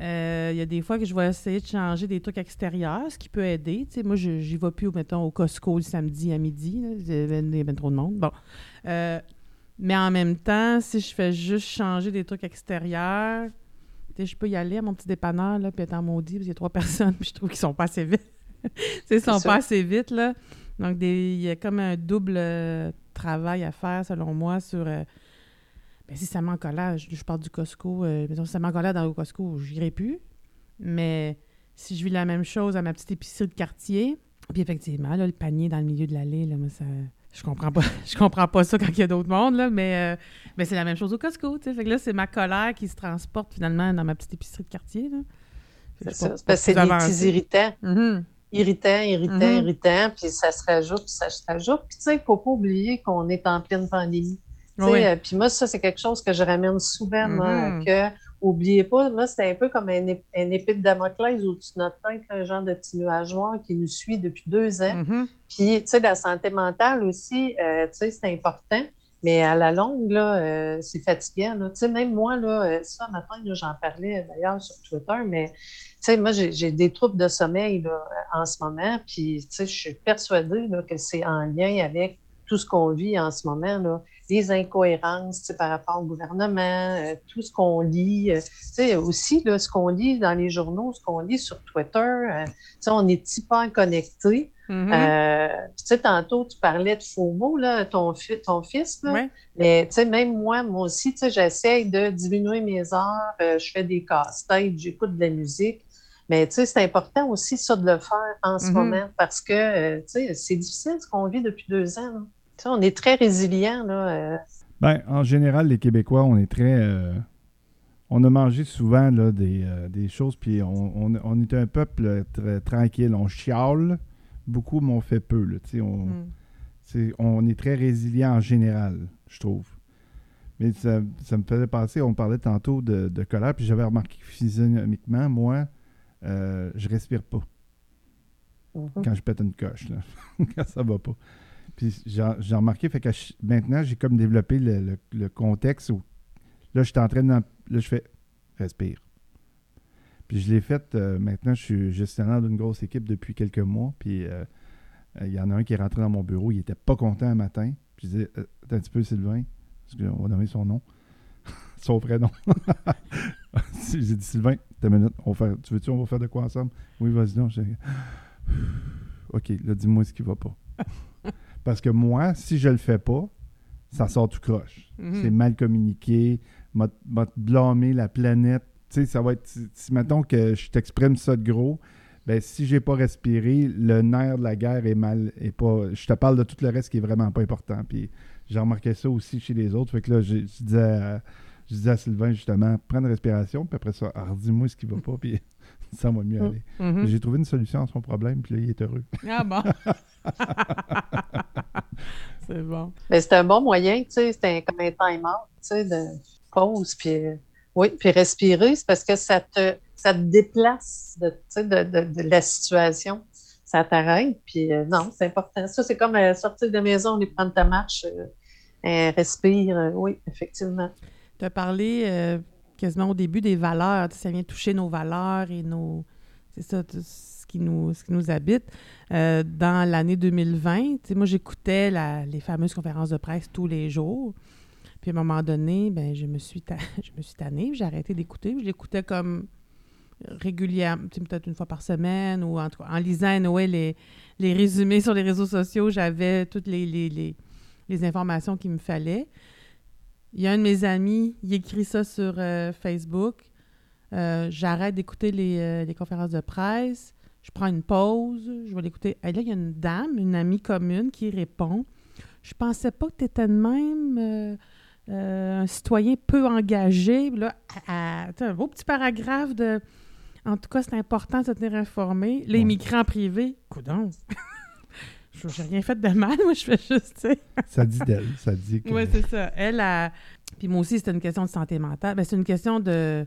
Euh, Il y a des fois que je vais essayer de changer des trucs extérieurs, ce qui peut aider. Tu sais, moi, je n'y vais plus, mettons, au Costco le samedi à midi. Il y a bien trop de monde. Bon. Euh, mais en même temps, si je fais juste changer des trucs extérieurs, je peux y aller à mon petit dépanneur, là, puis être en maudit, parce qu'il y a trois personnes, puis je trouve qu'ils sont pas assez vite. Ils sont ça. pas assez vite, là. Donc, il y a comme un double euh, travail à faire, selon moi, sur... ben, si ça met en colère, je, parle du Costco, euh, si ça met en colère dans le Costco, je n'irai plus. Mais si je vis la même chose à ma petite épicerie de quartier, puis effectivement, là, le panier dans le milieu de l'allée, là, moi, ça... Je comprends pas, je comprends pas ça quand il y a d'autres mondes, là, mais, euh, mais c'est la même chose au Costco. Fait que là, c'est ma colère qui se transporte finalement dans ma petite épicerie de quartier, C'est ça. C'est parce que c'est pas des petits irritants. Mhm. irritant, irritant, Mhm. irritant, puis ça se rajoute, puis ça se rajoute. Puis tu sais, il ne faut pas oublier qu'on est en pleine pandémie. Oui. euh, puis moi, ça, c'est quelque chose que je ramène souvent, moi, Mhm. que oubliez pas, moi, c'est un peu comme un, un épée de Damoclès au-dessus de notre tête, un genre de petit nuage noir qui nous suit depuis deux ans. Mhm. Puis, tu sais, la santé mentale aussi, euh, tu sais, c'est important. Mais à la longue, là, euh, c'est fatigant. Tu sais, même moi, là, ça, matin, j'en parlais d'ailleurs sur Twitter, mais tu sais, moi, j'ai j'ai des troubles de sommeil là, en ce moment. Puis, tu sais, je suis persuadée là, que c'est en lien avec tout ce qu'on vit en ce moment, là. Les incohérences tu sais, par rapport au gouvernement, euh, tout ce qu'on lit. euh, tu sais, aussi, là, ce qu'on lit dans les journaux, ce qu'on lit sur Twitter, euh, tu sais, on est hyper connectés. Euh, puis, tu sais, tantôt, tu parlais de faux mots, là, ton, fi- ton fils, là. Mais, tu sais, même moi, moi aussi, tu sais, j'essaye de diminuer mes heures, je fais des casse-têtes, j'écoute de la musique. Mais, tu sais, c'est important aussi, ça, de le faire en ce Mhm. moment parce que, tu sais, c'est difficile ce qu'on vit depuis deux ans. On est très résilient, là. euh, Ben, en général, les Québécois, on est très. euh, on a mangé souvent là, des, euh, des choses, puis on, on- on est un peuple très tranquille. On chiale beaucoup, mais on fait peu. Là, sais, on, est très résilient en général, je trouve. Mais ça, ça me faisait penser, on parlait tantôt de, de colère, puis j'avais remarqué que physionomiquement, moi, euh, je respire pas mhm. quand je pète une coche, là, quand ça va pas. Puis j'ai remarqué, fait que maintenant, j'ai comme développé le, contexte où là, je suis en train de. Là, je fais respire. Puis je l'ai fait, euh, maintenant, je suis gestionnaire d'une grosse équipe depuis quelques mois. Puis euh, euh, il y en a un qui est rentré dans mon bureau, il était pas content un matin. Puis je disais, attends un petit peu, Sylvain, parce qu'on va nommer son nom. son prénom. J'ai dit, Sylvain, t'as minute, on va faire, tu veux-tu, on va faire de quoi ensemble? Oui, vas-y. J'ai- OK, là, dis-moi ce qui va pas. Parce que moi, si je le fais pas, ça sort tout croche. Mhm. C'est mal communiqué, m'a blâmé la planète. Tu sais, ça va être. Si, mettons que je t'exprime ça de gros, ben si j'ai pas respiré, le nerf de la guerre est mal. Est pas, je te parle de tout le reste qui est vraiment pas important. Puis j'ai remarqué ça aussi chez les autres. Fait que là, je disais, à, je disais à Sylvain justement, prends une respiration, puis après ça, alors dis-moi ce qui va pas, puis ça va mieux Mm. aller. Mhm. J'ai trouvé une solution à son problème, puis là, il est heureux. Ah bon? c'est bon. Mais c'est un bon moyen, tu sais, c'est comme un time-out, tu sais, de pause, puis euh, oui, puis respirer, c'est parce que ça te, ça te déplace de, tu sais, de, de, de la situation. Ça t'arrête, puis euh, non, c'est important. Ça, c'est comme euh, sortir de la maison, aller prendre ta marche, euh, respire, oui, effectivement. Tu as parlé quasiment au début des valeurs. Tu sais, Ça vient toucher nos valeurs et nos. C'est ça, ce qui nous, qui nous habite. Euh, dans l'année 2020, tu sais, moi, j'écoutais les fameuses conférences de presse tous les jours. Puis à un moment donné, ben, je me suis, je me suis tannée, j'ai arrêté d'écouter. Je l'écoutais comme régulièrement, peut-être une fois par semaine, ou en, en lisant à Noël les, les résumés sur les réseaux sociaux, j'avais toutes les, les, les- informations qu'il me fallait. Il y a un de mes amis, il écrit ça sur euh, Facebook. Euh, J'arrête d'écouter les, les conférences de presse. Je prends une pause. Je vais l'écouter. Et là, il y a une dame, une amie commune, qui répond Je pensais pas que tu étais de même euh, euh, un citoyen peu engagé. Là, à- à- un beau petit paragraphe de. En tout cas, c'est important de se tenir informé. Là, Ouais. il m'écrit en privé. Coudon. Je n'ai rien fait de mal. Moi, je fais juste. Ça dit d'elle, ça dit que. Oui, c'est ça. Elle a. Puis moi aussi, c'était une question de santé mentale. Ben, c'est une question de.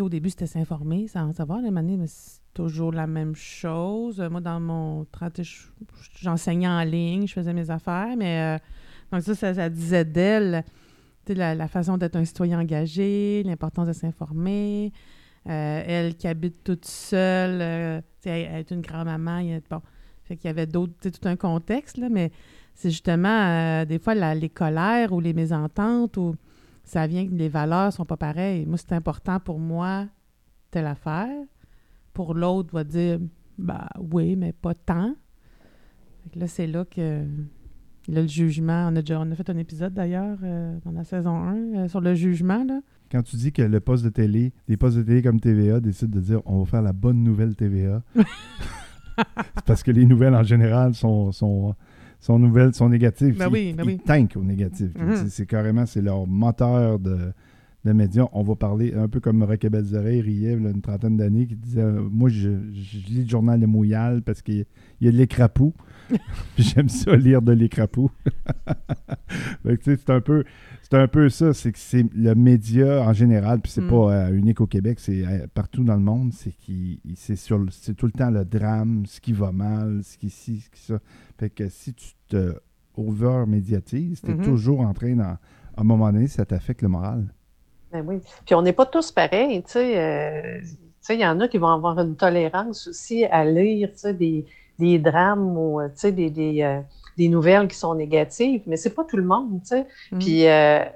Au début, c'était s'informer, sans savoir. La manière, mais toujours la même chose. Moi, dans mon. tra- tu sais, je- J'enseignais en ligne, je faisais mes affaires, mais. euh, donc, ça, ça, disait d'elle. La, façon d'être un citoyen engagé, l'importance de s'informer. Euh, elle qui habite toute seule, euh, elle, est une grand-maman. il Bon, fait qu'il y avait d'autres, tout un contexte, là, mais c'est justement euh, des fois les colères ou les mésententes ou ça vient que les valeurs sont pas pareilles. Moi, c'est important pour moi telle affaire. Pour l'autre, va dire bah oui, mais pas tant. Fait que là, c'est là que là, le jugement. On a déjà on a fait un épisode d'ailleurs euh, dans la saison 1 euh, sur le jugement. Là. Quand tu dis que le poste de télé, des postes de télé comme TVA décident de dire on va faire la bonne nouvelle TVA, c'est parce que les nouvelles en général sont, sont, sont nouvelles, sont négatives. Ben Ils- oui, ben ils oui. tankent au négatif. Mhm. C'est- C'est carrément, c'est leur moteur de, de médias. On va parler un peu comme Roque Belzeret riait là, une trentaine d'années qui disait euh, Moi, je, je lis le journal de Montréal parce qu'il y a- il de l'écrapou. J'aime ça lire de l'écrapou. C'est un peu c'est un peu ça, c'est que c'est le média en général, puis c'est Mm. pas euh, unique au Québec, c'est euh, partout dans le monde, c'est qui c'est sur c'est tout le temps le drame, ce qui va mal, ce qui ci, ce qui ça. Fait que si tu te over médiatises, tu es Mhm. toujours en train à un moment donné, ça t'affecte le moral. Ben oui. Puis on n'est pas tous pareils, tu sais. euh, tu sais, il y en a qui vont avoir une tolérance aussi à lire, des, des drames ou, euh, des, des, euh, des nouvelles qui sont négatives, mais c'est pas tout le monde, tu sais. Mm. Puis, euh, tu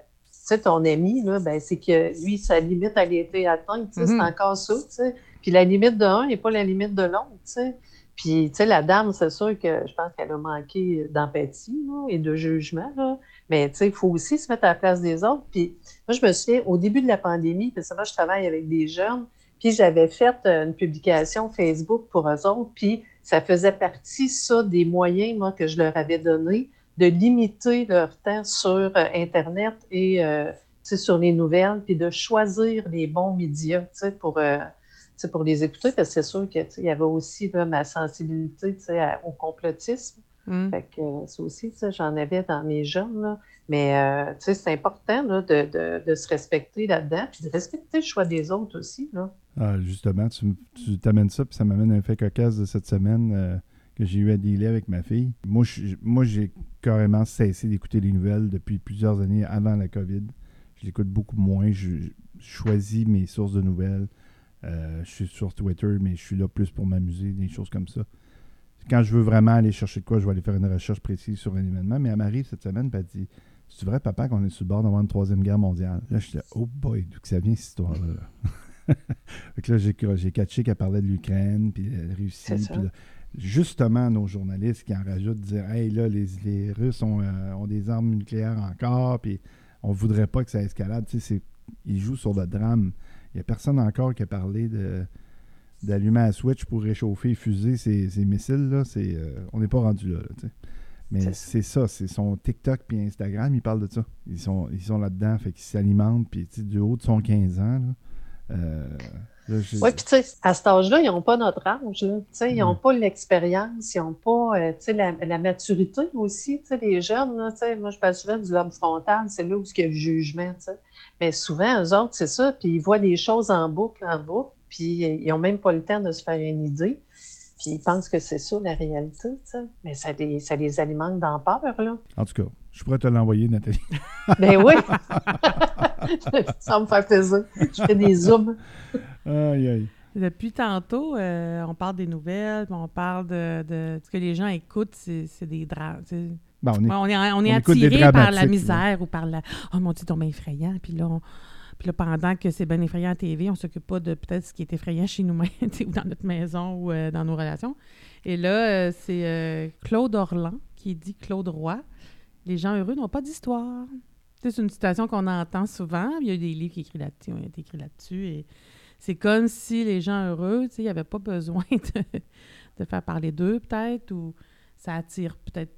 sais, ton ami, là, ben, c'est que lui, sa limite, elle a été atteinte, Mhm. c'est encore ça, tu sais. Puis la limite de un n'est pas la limite de l'autre, tu sais. Puis, tu sais, la dame, c'est sûr que je pense qu'elle a manqué d'empathie et de jugement, là. Mais, tu sais, il faut aussi se mettre à la place des autres. Puis, moi, je me souviens, au début de la pandémie, parce que moi, je travaille avec des jeunes, puis j'avais fait euh, une publication Facebook pour eux autres, puis ça faisait partie, ça, des moyens, moi, que je leur avais donnés de limiter leur temps sur euh, Internet et euh, sur les nouvelles, puis de choisir les bons médias, pour, euh, pour les écouter, parce que c'est sûr que, tu sais, il y avait aussi là, ma sensibilité, à- au complotisme. Mm. Fait que euh, ça aussi, j'en avais dans mes jeunes, là. Mais, euh, tu sais, c'est important, là, de, de- de se respecter là-dedans, puis de respecter le choix des autres aussi, là. Ah, justement, tu, tu t'amènes ça, puis ça m'amène à un fait cocasse de cette semaine euh, que j'ai eu à dealer avec ma fille. Moi, je- moi, j'ai carrément cessé d'écouter les nouvelles depuis plusieurs années avant la COVID. Je l'écoute beaucoup moins. Je, je choisis mes sources de nouvelles. Euh, je suis sur Twitter, mais je suis là plus pour m'amuser, des choses comme ça. Quand je veux vraiment aller chercher de quoi, je vais aller faire une recherche précise sur un événement. Mais elle m'arrive cette semaine, elle dit C'est vrai, papa, qu'on est sur le bord d'avoir une troisième guerre mondiale. Là, je disais, oh boy, d'où que ça vient, cette histoire-là? fait que là, j'ai, j'ai catché qu'elle parlait de l'Ukraine, puis de la Russie. Puis là, justement, nos journalistes qui en rajoutent, dire, hey, là, les, les Russes ont, euh, ont des armes nucléaires encore, puis on voudrait pas que ça escalade. Tu sais, ils jouent sur le drame. Il n'y a personne encore qui a parlé de d'allumer la switch pour réchauffer et fuser ces, ces missiles. Là, c'est, euh, on n'est pas rendu là. Mais C'est ça, c'est son TikTok puis Instagram, ils parlent de ça. Ils sont, ils sont là-dedans, fait qu'ils s'alimentent, puis du haut de son 15 ans. Là, euh, là, je- Oui, puis tu sais, à cet âge-là, ils n'ont pas notre âge. Là. Ils n'ont Mm. pas l'expérience, ils n'ont pas euh, la, la maturité aussi. Les jeunes, là, moi je parle souvent du lobe frontal, c'est là où il y a le jugement. Mais souvent, eux autres, c'est ça, puis ils voient des choses en boucle, en boucle, puis ils n'ont même pas le temps de se faire une idée. Puis ils pensent que c'est ça la réalité. tu sais. Mais ça les, ça les alimente dans peur. Là. En tout cas, je pourrais te l'envoyer, Nathalie. Ben oui! ça me faire plaisir. Je fais des zooms. Aïe, aïe. Depuis tantôt, euh, on parle des nouvelles, puis on parle de, de- ce que les gens écoutent, c'est des drames. Bon, on est- on est, on est on écoute des attiré par la misère ou par la Oh mon Dieu, c'est donc effrayant. Puis là, on- puis là, pendant que c'est bien effrayant à TV, on s'occupe pas de peut-être ce qui est effrayant chez nous-mêmes, ou dans notre maison ou euh, dans nos relations. Et là, euh, c'est euh, Claude Orlan qui dit Claude Roy. Les gens heureux n'ont pas d'histoire. C'est une citation qu'on entend souvent. Il y a des livres qui, écrits là-dessus, ont été écrits là-dessus. Et c'est comme si les gens heureux, il n'y avait pas besoin de, de faire parler d'eux, peut-être, ou ça attire peut-être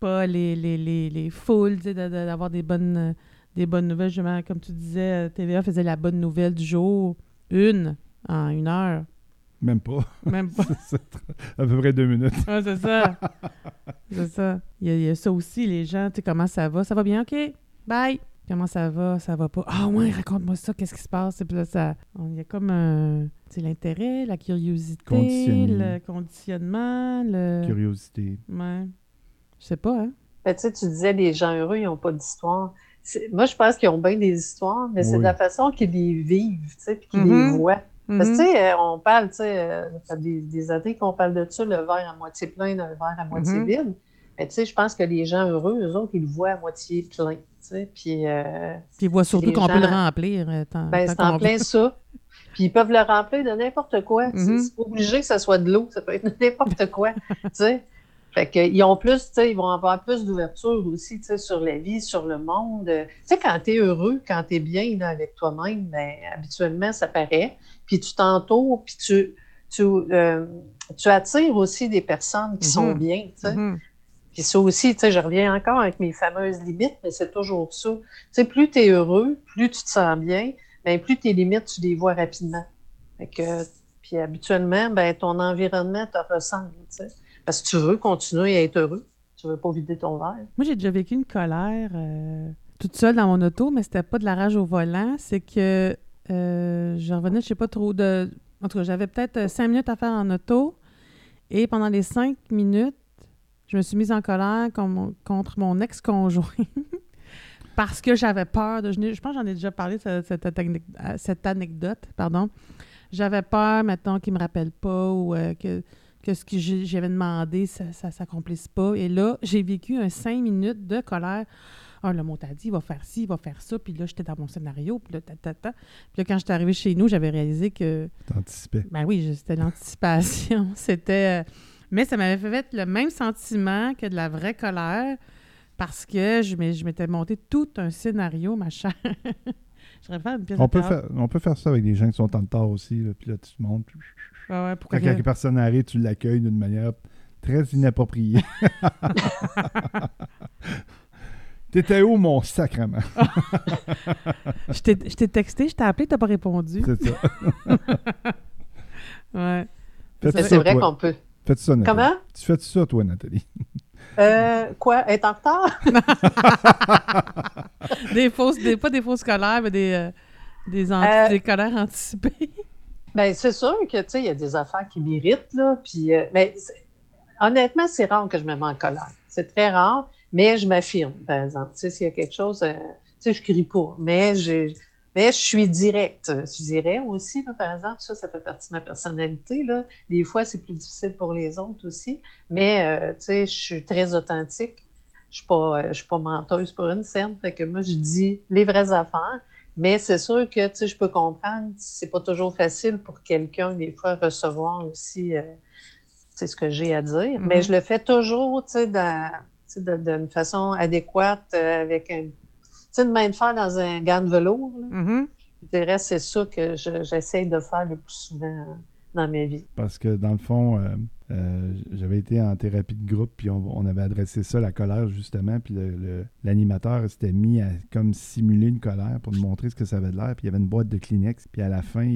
pas les, les, les, les foules, d'avoir des bonnes, des bonnes nouvelles. Justement, comme tu disais, euh, TVA faisait la bonne nouvelle du jour, une, en une heure. même pas. Même pas. C'est à peu près deux minutes. Ouais, c'est ça. c'est ça. Il y, a, il y a ça aussi, les gens, tu sais, comment ça va? Ça va bien? OK. Bye. Comment ça va? Ça va pas? Ah ouais, raconte-moi ça, qu'est-ce qui se passe? Et puis là, ça... on- Il y a comme un... Tu sais, l'intérêt, la curiosité, Conditionné. le conditionnement, le... Curiosité. Ouais. Je sais pas, hein? Ben, tu sais, tu disais les gens heureux, ils n'ont pas d'histoire. Moi, je pense qu'ils ont bien des histoires, mais c'est de la façon qu'ils les vivent, tu sais, puis qu'ils les voient. Parce que, tu sais, on parle, tu sais, euh, ça fait des, des années qu'on parle de ça, le verre à moitié plein, le verre à moitié Mhm. vide. Mais tu sais, je pense que les gens heureux, eux autres, ils le voient à moitié plein, tu sais. Puis, euh, Puis ils voient surtout qu'on peut le remplir. euh, tant- ben, c'est en plein ça. Puis ils peuvent le remplir de n'importe quoi. C'est- Mhm. C'est pas obligé que ce soit de l'eau, ça peut être n'importe quoi, tu sais. Fait qu'ils ont plus, tu sais, ils vont avoir plus d'ouverture aussi, tu sais, sur la vie, sur le monde. Tu sais, quand tu es heureux, quand tu es bien là, avec toi-même, ben, habituellement, ça paraît. Puis tu t'entoures, puis tu, tu, euh, tu attires aussi des personnes qui sont Mhm. bien, tu sais. Mhm. Puis ça aussi, tu sais, je reviens encore avec mes fameuses limites, mais c'est toujours ça. Tu sais, plus tu es heureux, plus tu te sens bien, ben, plus tes limites, tu les vois rapidement. Fait que, puis habituellement, ben, ton environnement te ressemble, tu sais. Parce que tu veux continuer à être heureux. Tu veux pas vider ton verre. Moi, j'ai déjà vécu une colère euh, toute seule dans mon auto, mais c'était pas de la rage au volant. C'est que euh, je revenais, je sais pas trop de. En tout cas, j'avais peut-être euh, cinq minutes à faire en auto. Et pendant les cinq minutes, je me suis mise en colère contre mon ex-conjoint. Parce que j'avais peur. Je, pense que j'en ai déjà parlé, cette, cette, anec- cette anecdote. Pardon. J'avais peur, maintenant qu'il me rappelle pas ou que que ce que j'avais demandé, ça ne s'accomplisse pas. Et là, j'ai vécu un cinq minutes de colère. Ah, le mot t'a dit, il va faire ci, il va faire ça. Puis là, j'étais dans mon scénario. Puis là, ta, ta, ta. Puis là, quand j'étais arrivée chez nous, j'avais réalisé que, T'anticipais. ben oui, c'était l'anticipation. C'était. euh, Mais ça m'avait fait le même sentiment que de la vraie colère parce que je m'étais monté tout un scénario, ma chère. Je faire une pièce On de peut, faire, on peut faire ça avec des gens qui sont en retard aussi. là, puis là, tu te montes. puis Ouais, ouais, pourquoi Quand que- quelque personne arrive, tu l'accueilles d'une manière très inappropriée. T'étais où, mon sacrement? Je t'ai je t'ai texté, je t'ai appelé, t'as pas répondu. C'est ça. Ouais. C'est vrai qu'on peut. Faites ça, Nathalie. Comment? Tu fais ça, toi, Nathalie? Euh, quoi? Être en retard? Des fausses, des, pas des fausses colères, mais des, euh, des, anti- Euh, des colères anticipées. Ben, c'est sûr que, tu sais, il y a des affaires qui m'irritent, là. Puis, euh, mais honnêtement, c'est rare que je me mets en colère. C'est très rare, mais je m'affirme, par exemple. Tu sais, s'il y a quelque chose, euh, tu sais, je crie pas, mais je, mais je suis directe. Je dirais aussi, là, par exemple, ça, ça fait partie de ma personnalité, là. Des fois, c'est plus difficile pour les autres aussi, mais, euh, tu sais, je suis très authentique. je suis pas, je suis pas menteuse pour une scène. Fait que moi, je dis les vraies affaires. Mais c'est sûr que, tu sais, je peux comprendre, c'est pas toujours facile pour quelqu'un, des fois, recevoir aussi, c'est ce que j'ai à dire. Mais mm-hmm. je le fais toujours, tu sais, d'une façon adéquate, avec un, une main de fer dans un gant de velours. Mm-hmm. Je dirais c'est ça que j'essaie de faire le plus souvent dans ma vie. Parce que dans le fond, euh, euh, j'avais été en thérapie de groupe, puis on, avait adressé ça, la colère, justement, puis l'animateur s'était mis à comme simuler une colère pour nous montrer ce que ça avait de l'air, puis il y avait une boîte de Kleenex, puis à la fin,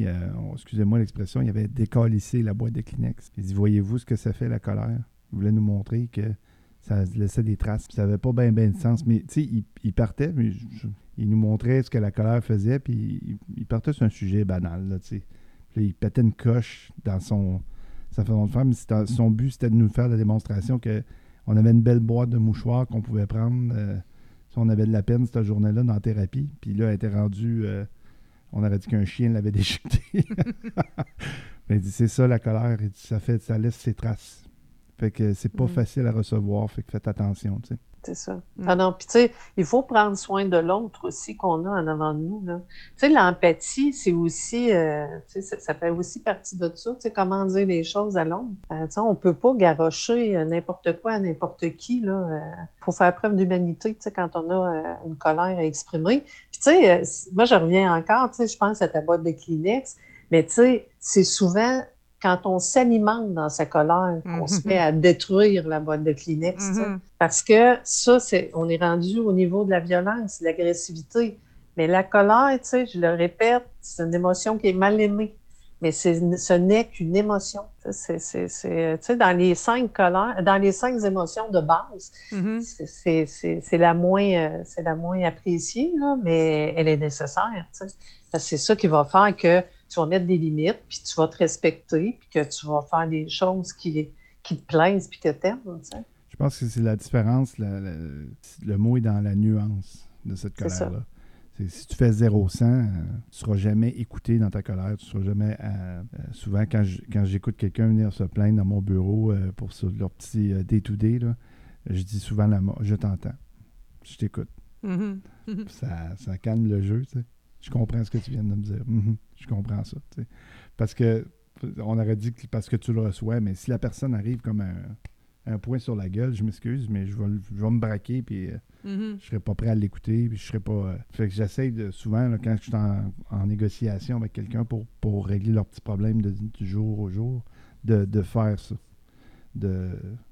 excusez-moi l'expression, il avait décalissé la boîte de Kleenex. Il dit Voyez-vous ce que ça fait, la colère? Il voulait nous montrer que ça laissait des traces, puis ça n'avait pas bien de sens, mais tu sais, il, partait, mais il nous montrait ce que la colère faisait, puis il, partait sur un sujet banal, là, tu sais. Il pétait une coche dans son, sa façon de faire, mais son but, c'était de nous faire la démonstration qu'on avait une belle boîte de mouchoirs qu'on pouvait prendre euh, si on avait de la peine cette journée-là dans la thérapie. Puis là, elle était rendue. Euh, on aurait dit qu'un chien l'avait déchiqueté. mais c'est ça la colère, ça fait ça laisse ses traces. Fait que c'est pas mm. facile à recevoir, fait que faites attention, tu sais. C'est ça. Mm. Ah non, puis tu sais, il faut prendre soin de l'autre aussi qu'on a en avant de nous. Tu sais, l'empathie, c'est aussi, euh, tu sais, ça, fait aussi partie de ça. Tu sais, comment dire les choses à l'autre. Euh, tu sais, on peut pas garrocher euh, n'importe quoi à n'importe qui. Il faut faire preuve d'humanité, tu sais, quand on a une colère à exprimer. Puis tu sais, moi, je reviens encore, tu sais, je pense à ta boîte de Kleenex, mais tu sais, c'est souvent quand on s'alimente dans sa colère, on se met à détruire la boîte de Kleenex. Mm-hmm. Parce que ça, c'est, on est rendu au niveau de la violence, de l'agressivité. Mais la colère, tu sais, je le répète, c'est une émotion qui est mal aimée. Mais ce n'est qu'une émotion. C'est, tu sais, dans les cinq colères, dans les cinq émotions de base, c'est, la moins, euh, c'est la moins appréciée, là, mais elle est nécessaire. Tu sais. C'est ça qui va faire que tu vas mettre des limites, puis tu vas te respecter, puis que tu vas faire des choses qui, qui te plaisent, puis que tu aimes. Je pense que c'est la différence, le mot est dans la nuance de cette colère-là. Si tu fais 0 100, euh, tu ne seras jamais écouté dans ta colère. Tu seras jamais. Euh, euh, souvent, quand, j'écoute quelqu'un venir se plaindre dans mon bureau pour leur petit day-to-day, je dis souvent la Je t'entends. Je t'écoute. Mm-hmm. ça, ça calme le jeu. Tu sais. Je comprends ce que tu viens de me dire. Mhm. je comprends ça. Parce que on aurait dit que parce que tu le reçois, mais si la personne arrive comme un, point sur la gueule, je m'excuse, mais je vais, me braquer puis euh, mhm. je serai pas prêt à l'écouter, puis je serai pas. Euh, fait que j'essaie de souvent quand je suis en, négociation avec quelqu'un pour, pour régler leurs petits problèmes du jour au jour, de, de faire ça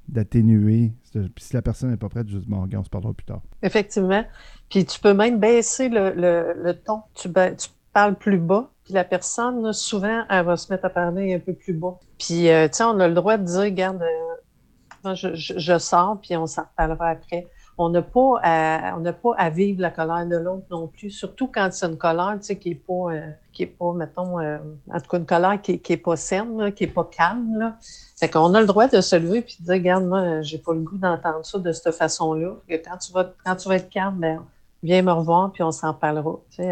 d'atténuer. Puis si la personne n'est pas prête, juste bon, on se parlera plus tard. Effectivement. Puis tu peux même baisser le, le, ton. Tu, tu, parles plus bas, puis la personne, souvent, elle va se mettre à parler un peu plus bas. Puis, euh, tu sais, on a le droit de dire, regarde, euh, je, je, sors, puis on s'en reparlera après on n'a pas à, pas à vivre la colère de l'autre non plus, surtout quand c'est une colère, tu sais, qui est pas, euh, qui est pas, mettons, euh, en tout cas une colère qui, qui est pas saine, qui est pas calme, là. Fait qu'on a le droit de se lever puis de dire, regarde, moi, j'ai pas le goût d'entendre ça de cette façon-là. Quand tu vas, quand tu vas être calme, ben, viens me revoir, puis on s'en parlera. Il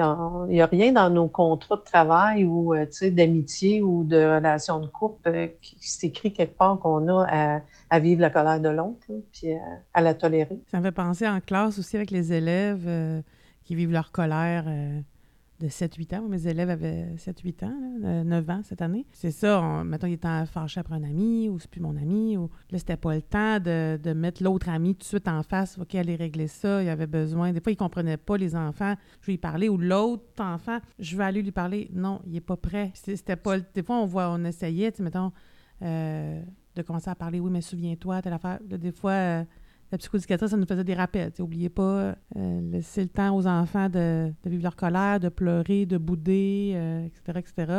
n'y a rien dans nos contrats de travail ou euh, d'amitié ou de relation de couple euh, qui s'écrit quelque part qu'on a à, vivre la colère de l'autre, puis à, la tolérer. Ça me fait penser en classe aussi avec les élèves euh, qui vivent leur colère de 7-8 ans. Mes élèves avaient 7-8 ans, 9 ans cette année. C'est ça, on, mettons, il était fâché après un ami ou c'est plus mon ami. Ou, là, c'était pas le temps de, de mettre l'autre ami tout de suite en face. OK, aller régler ça. Il avait besoin. Des fois, ils comprenaient pas les enfants. Je vais lui parler. Ou l'autre enfant, je vais aller lui parler. Non, il est pas prêt. C'était pas... Des fois, on voit, on essayait, mettons, euh, de commencer à parler. Oui, mais souviens-toi, telle affaire. des fois... Euh, la psychoéducatrice, ça nous faisait des rappels. N'oubliez pas, euh, laisser le temps aux enfants de, vivre leur colère, de pleurer, de bouder, etc., euh, etc.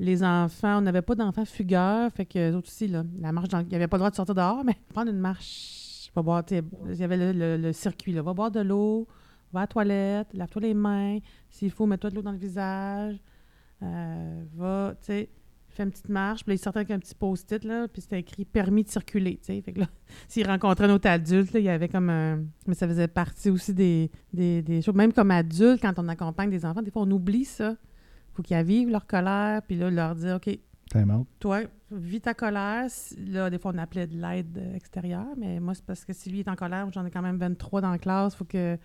Les enfants, on n'avait pas d'enfants fugueurs, fait que autres aussi, la marche, il n'y avait pas le droit de sortir dehors, mais prendre une marche, va boire, il y avait le, circuit, là, va boire de l'eau, va à la toilette, lave-toi les mains, s'il faut, mets-toi de l'eau dans le visage, euh, va, tu sais, fait une petite marche, puis là, il sortait avec un petit post-it, là, puis c'était écrit « permis de circuler », tu sais. Fait que là, s'il rencontrait un autre adulte, il y avait comme un... Mais ça faisait partie aussi des, des, choses. Même comme adulte, quand on accompagne des enfants, des fois, on oublie ça. faut qu'ils vivent leur colère, puis là, leur dire « OK, toi, vis ta colère. Là, des fois, on appelait de l'aide extérieure, mais moi, c'est parce que si lui est en colère, j'en ai quand même 23 dans la classe, il faut que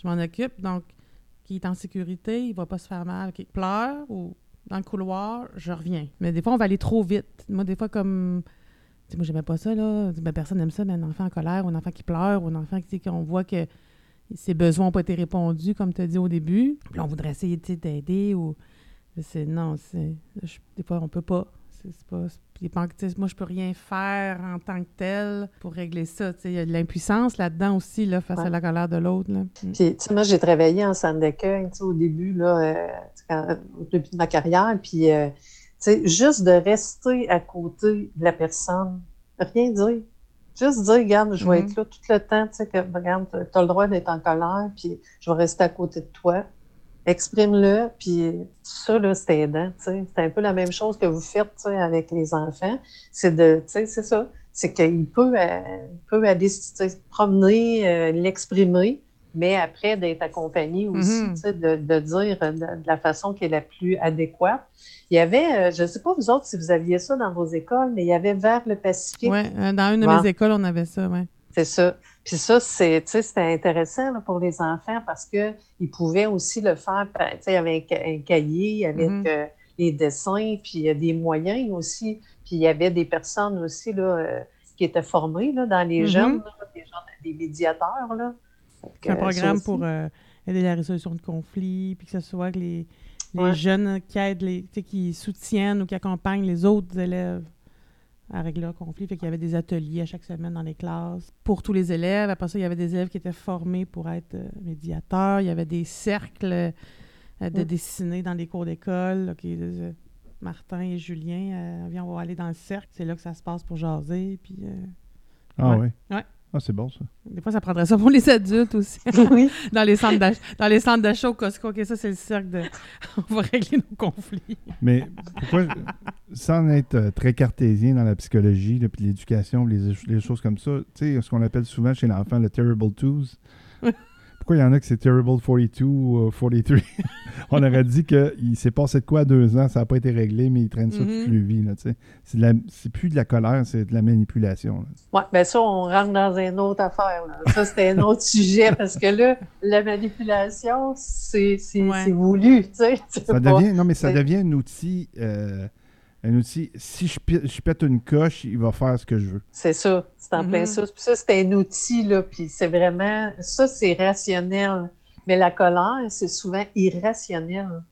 je m'en occupe. Donc, qui est en sécurité, il va pas se faire mal. Qu'il pleure ou dans le couloir, je reviens. Mais des fois, on va aller trop vite. Moi, des fois, comme. sais, moi, j'aimais pas ça, là. Ben, personne n'aime ça, mais un enfant en colère, ou un enfant qui pleure, ou un enfant qui, qu'on voit que ses besoins n'ont pas été répondus, comme tu as dit au début. Puis on voudrait essayer d'aider ou. C'est, non, c'est, des fois, on peut pas. C'est pas, moi, je peux rien faire en tant que tel pour régler ça. Il y a de l'impuissance là-dedans aussi, là, face à la colère de l'autre. Mm. Puis, moi, j'ai travaillé en centre d'accueil au début, là, euh, au début de ma carrière. Puis, euh, juste de rester à côté de la personne, rien dire. Juste dire, regarde, je vais mm-hmm. être là tout le temps, que, regarde, tu as le droit d'être en colère, puis je vais rester à côté de toi exprime-le, puis ça, là, c'est aidant, C'est un peu la même chose que vous faites, avec les enfants. C'est de, tu sais, c'est ça. C'est qu'il peut, euh, peut aller se promener, euh, l'exprimer, mais après d'être accompagné aussi, mm-hmm. tu sais, de, de, dire de, la façon qui est la plus adéquate. Il y avait, euh, je ne sais pas vous autres si vous aviez ça dans vos écoles, mais il y avait vers le Pacifique. Oui, dans une de mes écoles, on avait ça, oui. C'est ça. Puis ça, c'est, c'était intéressant pour les enfants parce qu'ils pouvaient aussi le faire. Il y avait un, cahier avec mm-hmm. euh, les dessins, puis il y a des moyens aussi. Puis il y avait des personnes aussi là, euh, qui étaient formées là, dans les mm-hmm. jeunes, des, des, médiateurs. Là. un programme pour euh, aider la résolution de conflits, puis que ce soit que les, les jeunes qui aident, les, qui soutiennent ou qui accompagnent les autres élèves à régler un conflit. Fait qu'il y avait des ateliers à chaque semaine dans les classes pour tous les élèves. Après ça, il y avait des élèves qui étaient formés pour être euh, médiateurs. Il y avait des cercles euh, de mm. dessiner dans les cours d'école. Euh, Martin et Julien, viens, on va aller dans le cercle. C'est là que ça se passe pour jaser. Puis, ah oui? Ouais. Ah, c'est bon, ça. Des fois, ça prendrait ça pour les adultes aussi. Oui. dans les centres d'achat, dans les centres d'achat au Costco. OK, ça, c'est le cercle de... On va régler nos conflits. Mais pourquoi, sans être euh, très cartésien dans la psychologie, puis l'éducation, les, les, choses comme ça, tu sais, ce qu'on appelle souvent chez l'enfant le terrible twos, pourquoi il y en a que c'est Terrible 42 ou 43? on aurait dit qu'il s'est passé de quoi à deux ans, ça n'a pas été réglé, mais il traîne ça toute mm-hmm. le vie. C'est plus de la colère, c'est de la manipulation. Oui, bien ça, on rentre dans une autre affaire. Ça, c'était un autre sujet parce que là, la manipulation, c'est voulu. Ça devient, non, mais ça devient un outil. Euh, un outil, si je, je, pète une coche, il va faire ce que je veux. C'est ça, c'est en plein mm-hmm. ça. ça, c'est un outil, là, puis c'est vraiment, ça, c'est rationnel. Mais la colère, c'est souvent irrationnel.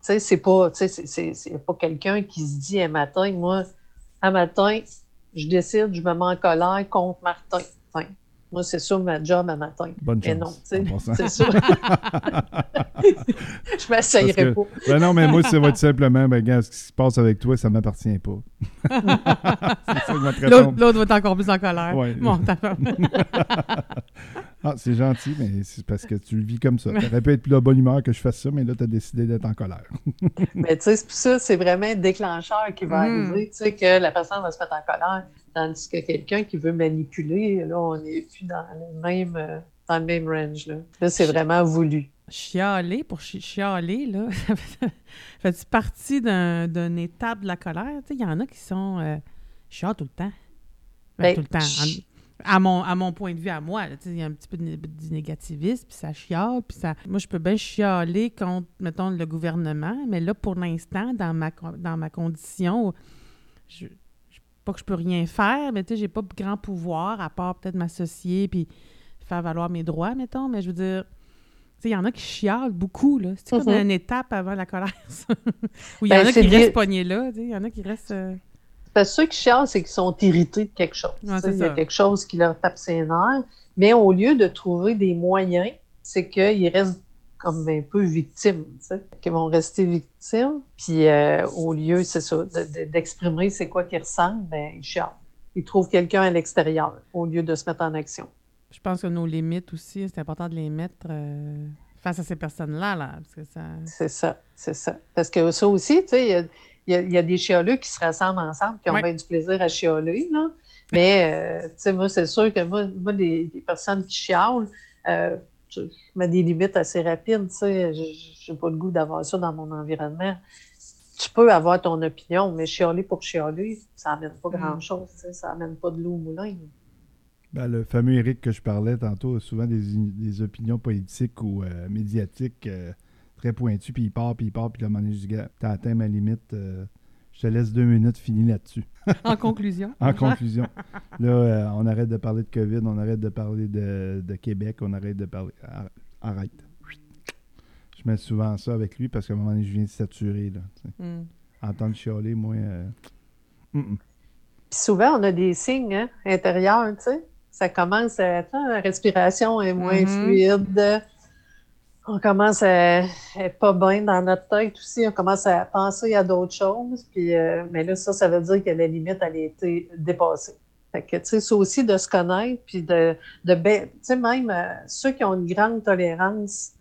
Tu sais, c'est pas, tu sais, c'est pas quelqu'un qui se dit un matin, moi, un matin, je décide, je me mets en colère contre Martin. Moi, c'est ça ma job à matin. Bonne chance. non, c'est ça. je m'asseillerai pas. Ben non, mais moi, ça va être simplement, ben, gars, ce qui se passe avec toi, ça ne m'appartient pas. L'autre va être encore plus en colère. Bon, ah, c'est gentil, mais c'est parce que tu le vis comme ça. Tu aurais pu être plus de bonne humeur que je fasse ça, mais là, tu as décidé d'être en colère. mais tu sais, ça, c'est vraiment un déclencheur qui va mm. arriver, tu sais, que la personne va se mettre en colère. Tandis que quelqu'un qui veut manipuler, là, on n'est plus dans le même, euh, dans le même range. Là, là c'est vraiment voulu. Chialer, pour chialer, là, fait partie d'une étape de la colère? Il y en a qui sont euh, tout le temps. Ben, ben, tout le temps. à, mon, à mon point de vue, à moi, il y a un petit peu de, négativisme, puis ça chiale, puis ça... Moi, je peux bien chialer contre, mettons, le gouvernement, mais là, pour l'instant, dans ma, dans ma condition, je, pas que je peux rien faire, mais tu sais, j'ai pas grand pouvoir à part peut-être m'associer puis faire valoir mes droits, mettons. Mais je veux dire, tu sais, il y en a qui chialent beaucoup, là. C'est comme mm-hmm. une étape avant la colère. Ou il y en ben, a qui restent pognés là. Il y en a qui restent. Euh, Parce que ceux qui chialent, c'est qu'ils sont irrités de quelque chose. il y a quelque chose qui leur tape ses nerfs. Mais au lieu de trouver des moyens, c'est qu'ils restent comme un peu victimes, qui vont rester victimes. Puis euh, au lieu, c'est ça, d'exprimer c'est quoi qu'ils ressentent, ben ils chialent. Ils trouvent quelqu'un à l'extérieur au lieu de se mettre en action. Je pense que nos limites aussi, c'est important de les mettre euh, face à ces personnes-là. Là. C'est ça, c'est ça. Parce que ça aussi, tu sais, il y, a des chialeux qui se rassemblent ensemble, qui ont bien du plaisir à chialer, là. Mais, euh, tu sais, moi, c'est sûr que moi, moi les, personnes qui chialent, je mets des limites assez rapides, tu sais, j'ai pas le goût d'avoir ça dans mon environnement. tu peux avoir ton opinion, mais chialer pour chialer, ça n'amène pas Mm. grand-chose. tu sais, Ça n'amène pas de l'eau au moulin. Ben, le fameux Eric que je parlais tantôt a souvent des, des opinions politiques ou euh, médiatiques euh, très pointues, puis il part, puis il part, puis le moment donné, je dis, Gars, t'as atteint ma limite, euh, je te laisse deux minutes, finis là-dessus. En conclusion. En conclusion, là, euh, on arrête de parler de COVID, on arrête de parler de, de Québec, on arrête de parler. Ar- Arrête. Je mets souvent ça avec lui parce qu'à un moment donné, je viens de saturer. Là, tu sais. Mm. Entendre chialer, moi. euh. Puis souvent, on a des signes hein, intérieurs, tu sais. Ça commence à. sais, La respiration est moins Mhm. fluide. On commence à être pas bien dans notre tête aussi. On commence à penser à d'autres choses. Puis, euh, mais là, ça, ça veut dire que la limite, elle a été dépassée. Fait que, tu sais, c'est aussi de se connaître, puis de, de ba- tu sais, même euh, ceux qui ont une grande tolérance,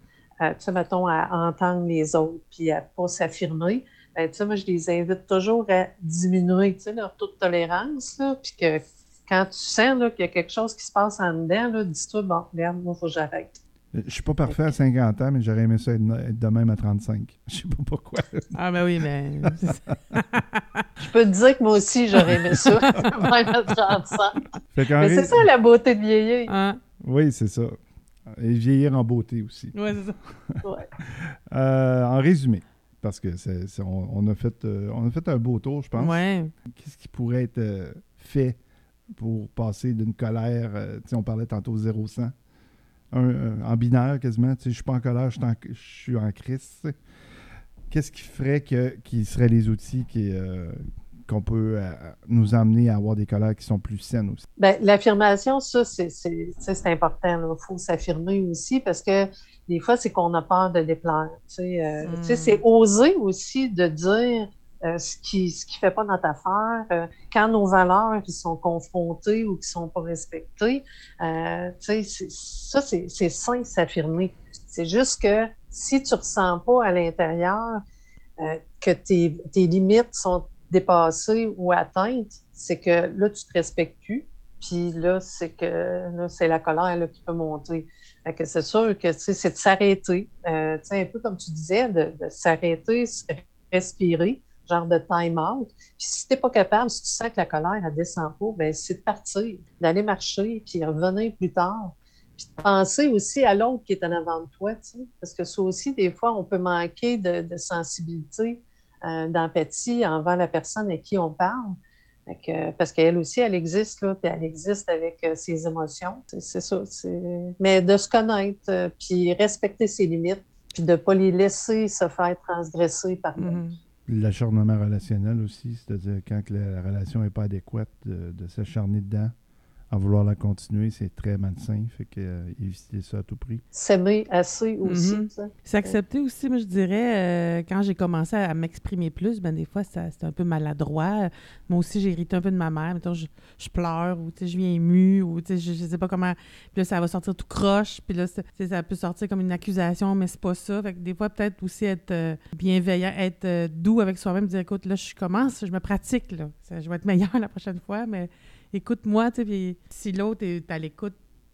euh, tu sais, mettons, à entendre les autres, puis à pas s'affirmer, ben, tu sais, moi, je les invite toujours à diminuer, tu sais, leur taux de tolérance, là, puis que quand tu sens là, qu'il y a quelque chose qui se passe en dedans, là, dis-toi, bon, regarde, moi, faut que j'arrête. Je suis pas parfait à 50 ans, mais j'aurais aimé ça être, être de même à 35. Je sais pas pourquoi. Ah, ben oui, mais. Je peux te dire que moi aussi, j'aurais aimé ça, même à 35. Fait qu'en Mais c'est ça, la beauté de vieillir. Ah, Oui, c'est ça. Et vieillir en beauté aussi. ouais, c'est ça. Ouais. Euh, en résumé, parce que c'est, c'est- on, on a fait, euh, on a fait un beau tour, je pense. Ouais. Qu'est-ce qui pourrait être euh, fait pour passer d'une colère, euh, tu sais, on parlait tantôt 0-100, un, euh, en binaire quasiment, tu sais, je suis pas en colère, je suis en, je suis en crise. tu sais. Qu'est-ce qui ferait que, qui seraient les outils qui, euh, qu'on peut euh, nous amener à avoir des colères qui sont plus saines aussi? Ben, l'affirmation, ça, c'est, important. Il faut s'affirmer aussi parce que des fois, c'est qu'on a peur de déplaire. Tu sais, euh, Mm. tu sais, c'est oser aussi de dire euh, ce qui ce qui fait pas notre affaire. Euh, quand nos valeurs qui sont confrontées ou qui sont pas respectées, euh, ça, c'est, c'est sain s'affirmer. C'est juste que si tu ressens pas à l'intérieur euh, que tes, tes limites sont dépassées ou atteintes, c'est que là, tu te respectes plus. Puis là, c'est que là, c'est la colère là, qui peut monter. Que c'est sûr que c'est de s'arrêter. Euh, un peu comme tu disais, de, de s'arrêter, respirer, genre de time out. Puis si tu n'es pas capable, si tu sens que la colère ne descend pas, ben c'est de partir, d'aller marcher, puis revenir plus tard. Puis de penser aussi à l'autre qui est en avant de toi, tu sais. Parce que ça aussi, des fois, on peut manquer de, de sensibilité, euh, d'empathie envers la personne à qui on parle. Fait que- parce qu'elle aussi, elle existe, là, puis elle existe avec euh, ses émotions. C'est ça. Mais de se connaître, euh, puis respecter ses limites, puis de ne pas les laisser se faire transgresser par l'autre. Mhm. L'acharnement relationnel aussi, c'est-à-dire quand la relation n'est pas adéquate, de, de s'acharner dedans, vouloir la continuer, c'est très malsain. Fait que euh, éviter ça à tout prix. S'aimer assez aussi. Mhm. tu sais. C'est accepté aussi, moi je dirais, euh, quand j'ai commencé à m'exprimer plus, ben des fois ça- c'était un peu maladroit. Moi aussi j'ai hérité un peu de ma mère. Mettons, je, je pleure ou tu sais, je viens émue ou tu sais, je, je sais pas comment. Puis là, ça va sortir tout croche. Puis là, ça peut sortir comme une accusation, mais c'est pas ça. Fait que des fois, peut-être aussi être euh, bienveillant, être euh, doux avec soi-même, dire écoute, là, je commence, je me pratique, là. Ça- je vais être meilleure la prochaine fois, mais écoute-moi, tu sais, puis si l'autre est à l'écoute,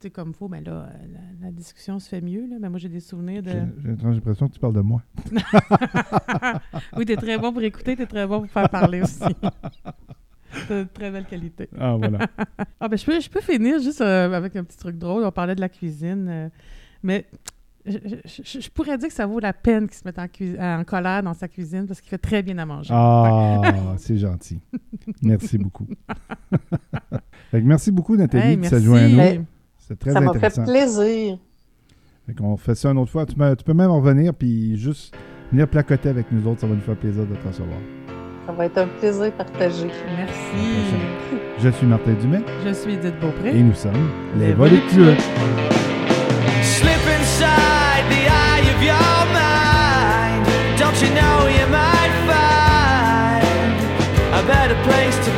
comme il faut, ben là, euh, la, la discussion se fait mieux, là. Mais moi, j'ai des souvenirs de. J'ai j'ai une étrange impression que tu parles de moi. oui, t'es très bon pour écouter, t'es très bon pour faire parler aussi. T'as de très belle qualité. Ah, voilà. Ah, ben, je peux, je peux finir juste euh, avec un petit truc drôle. On parlait de la cuisine, euh, mais je, je- je- je pourrais dire que ça vaut la peine qu'il se mette en, cui- en colère dans sa cuisine parce qu'il fait très bien à manger. Ah, c'est gentil. Merci beaucoup. Merci beaucoup, Nathalie, Hey, de merci. se joindre à nous. C'est très Ça m'a fait intéressant. plaisir. Fait qu'on fait ça une autre fois. Tu, peux- tu peux même revenir puis juste venir placoter avec nous autres. Ça va nous faire plaisir de te recevoir. Ça va être un plaisir partagé. Merci. Je suis Martin Dumais Je suis Edith Beaupré. et nous sommes les Les voluptueux. Place to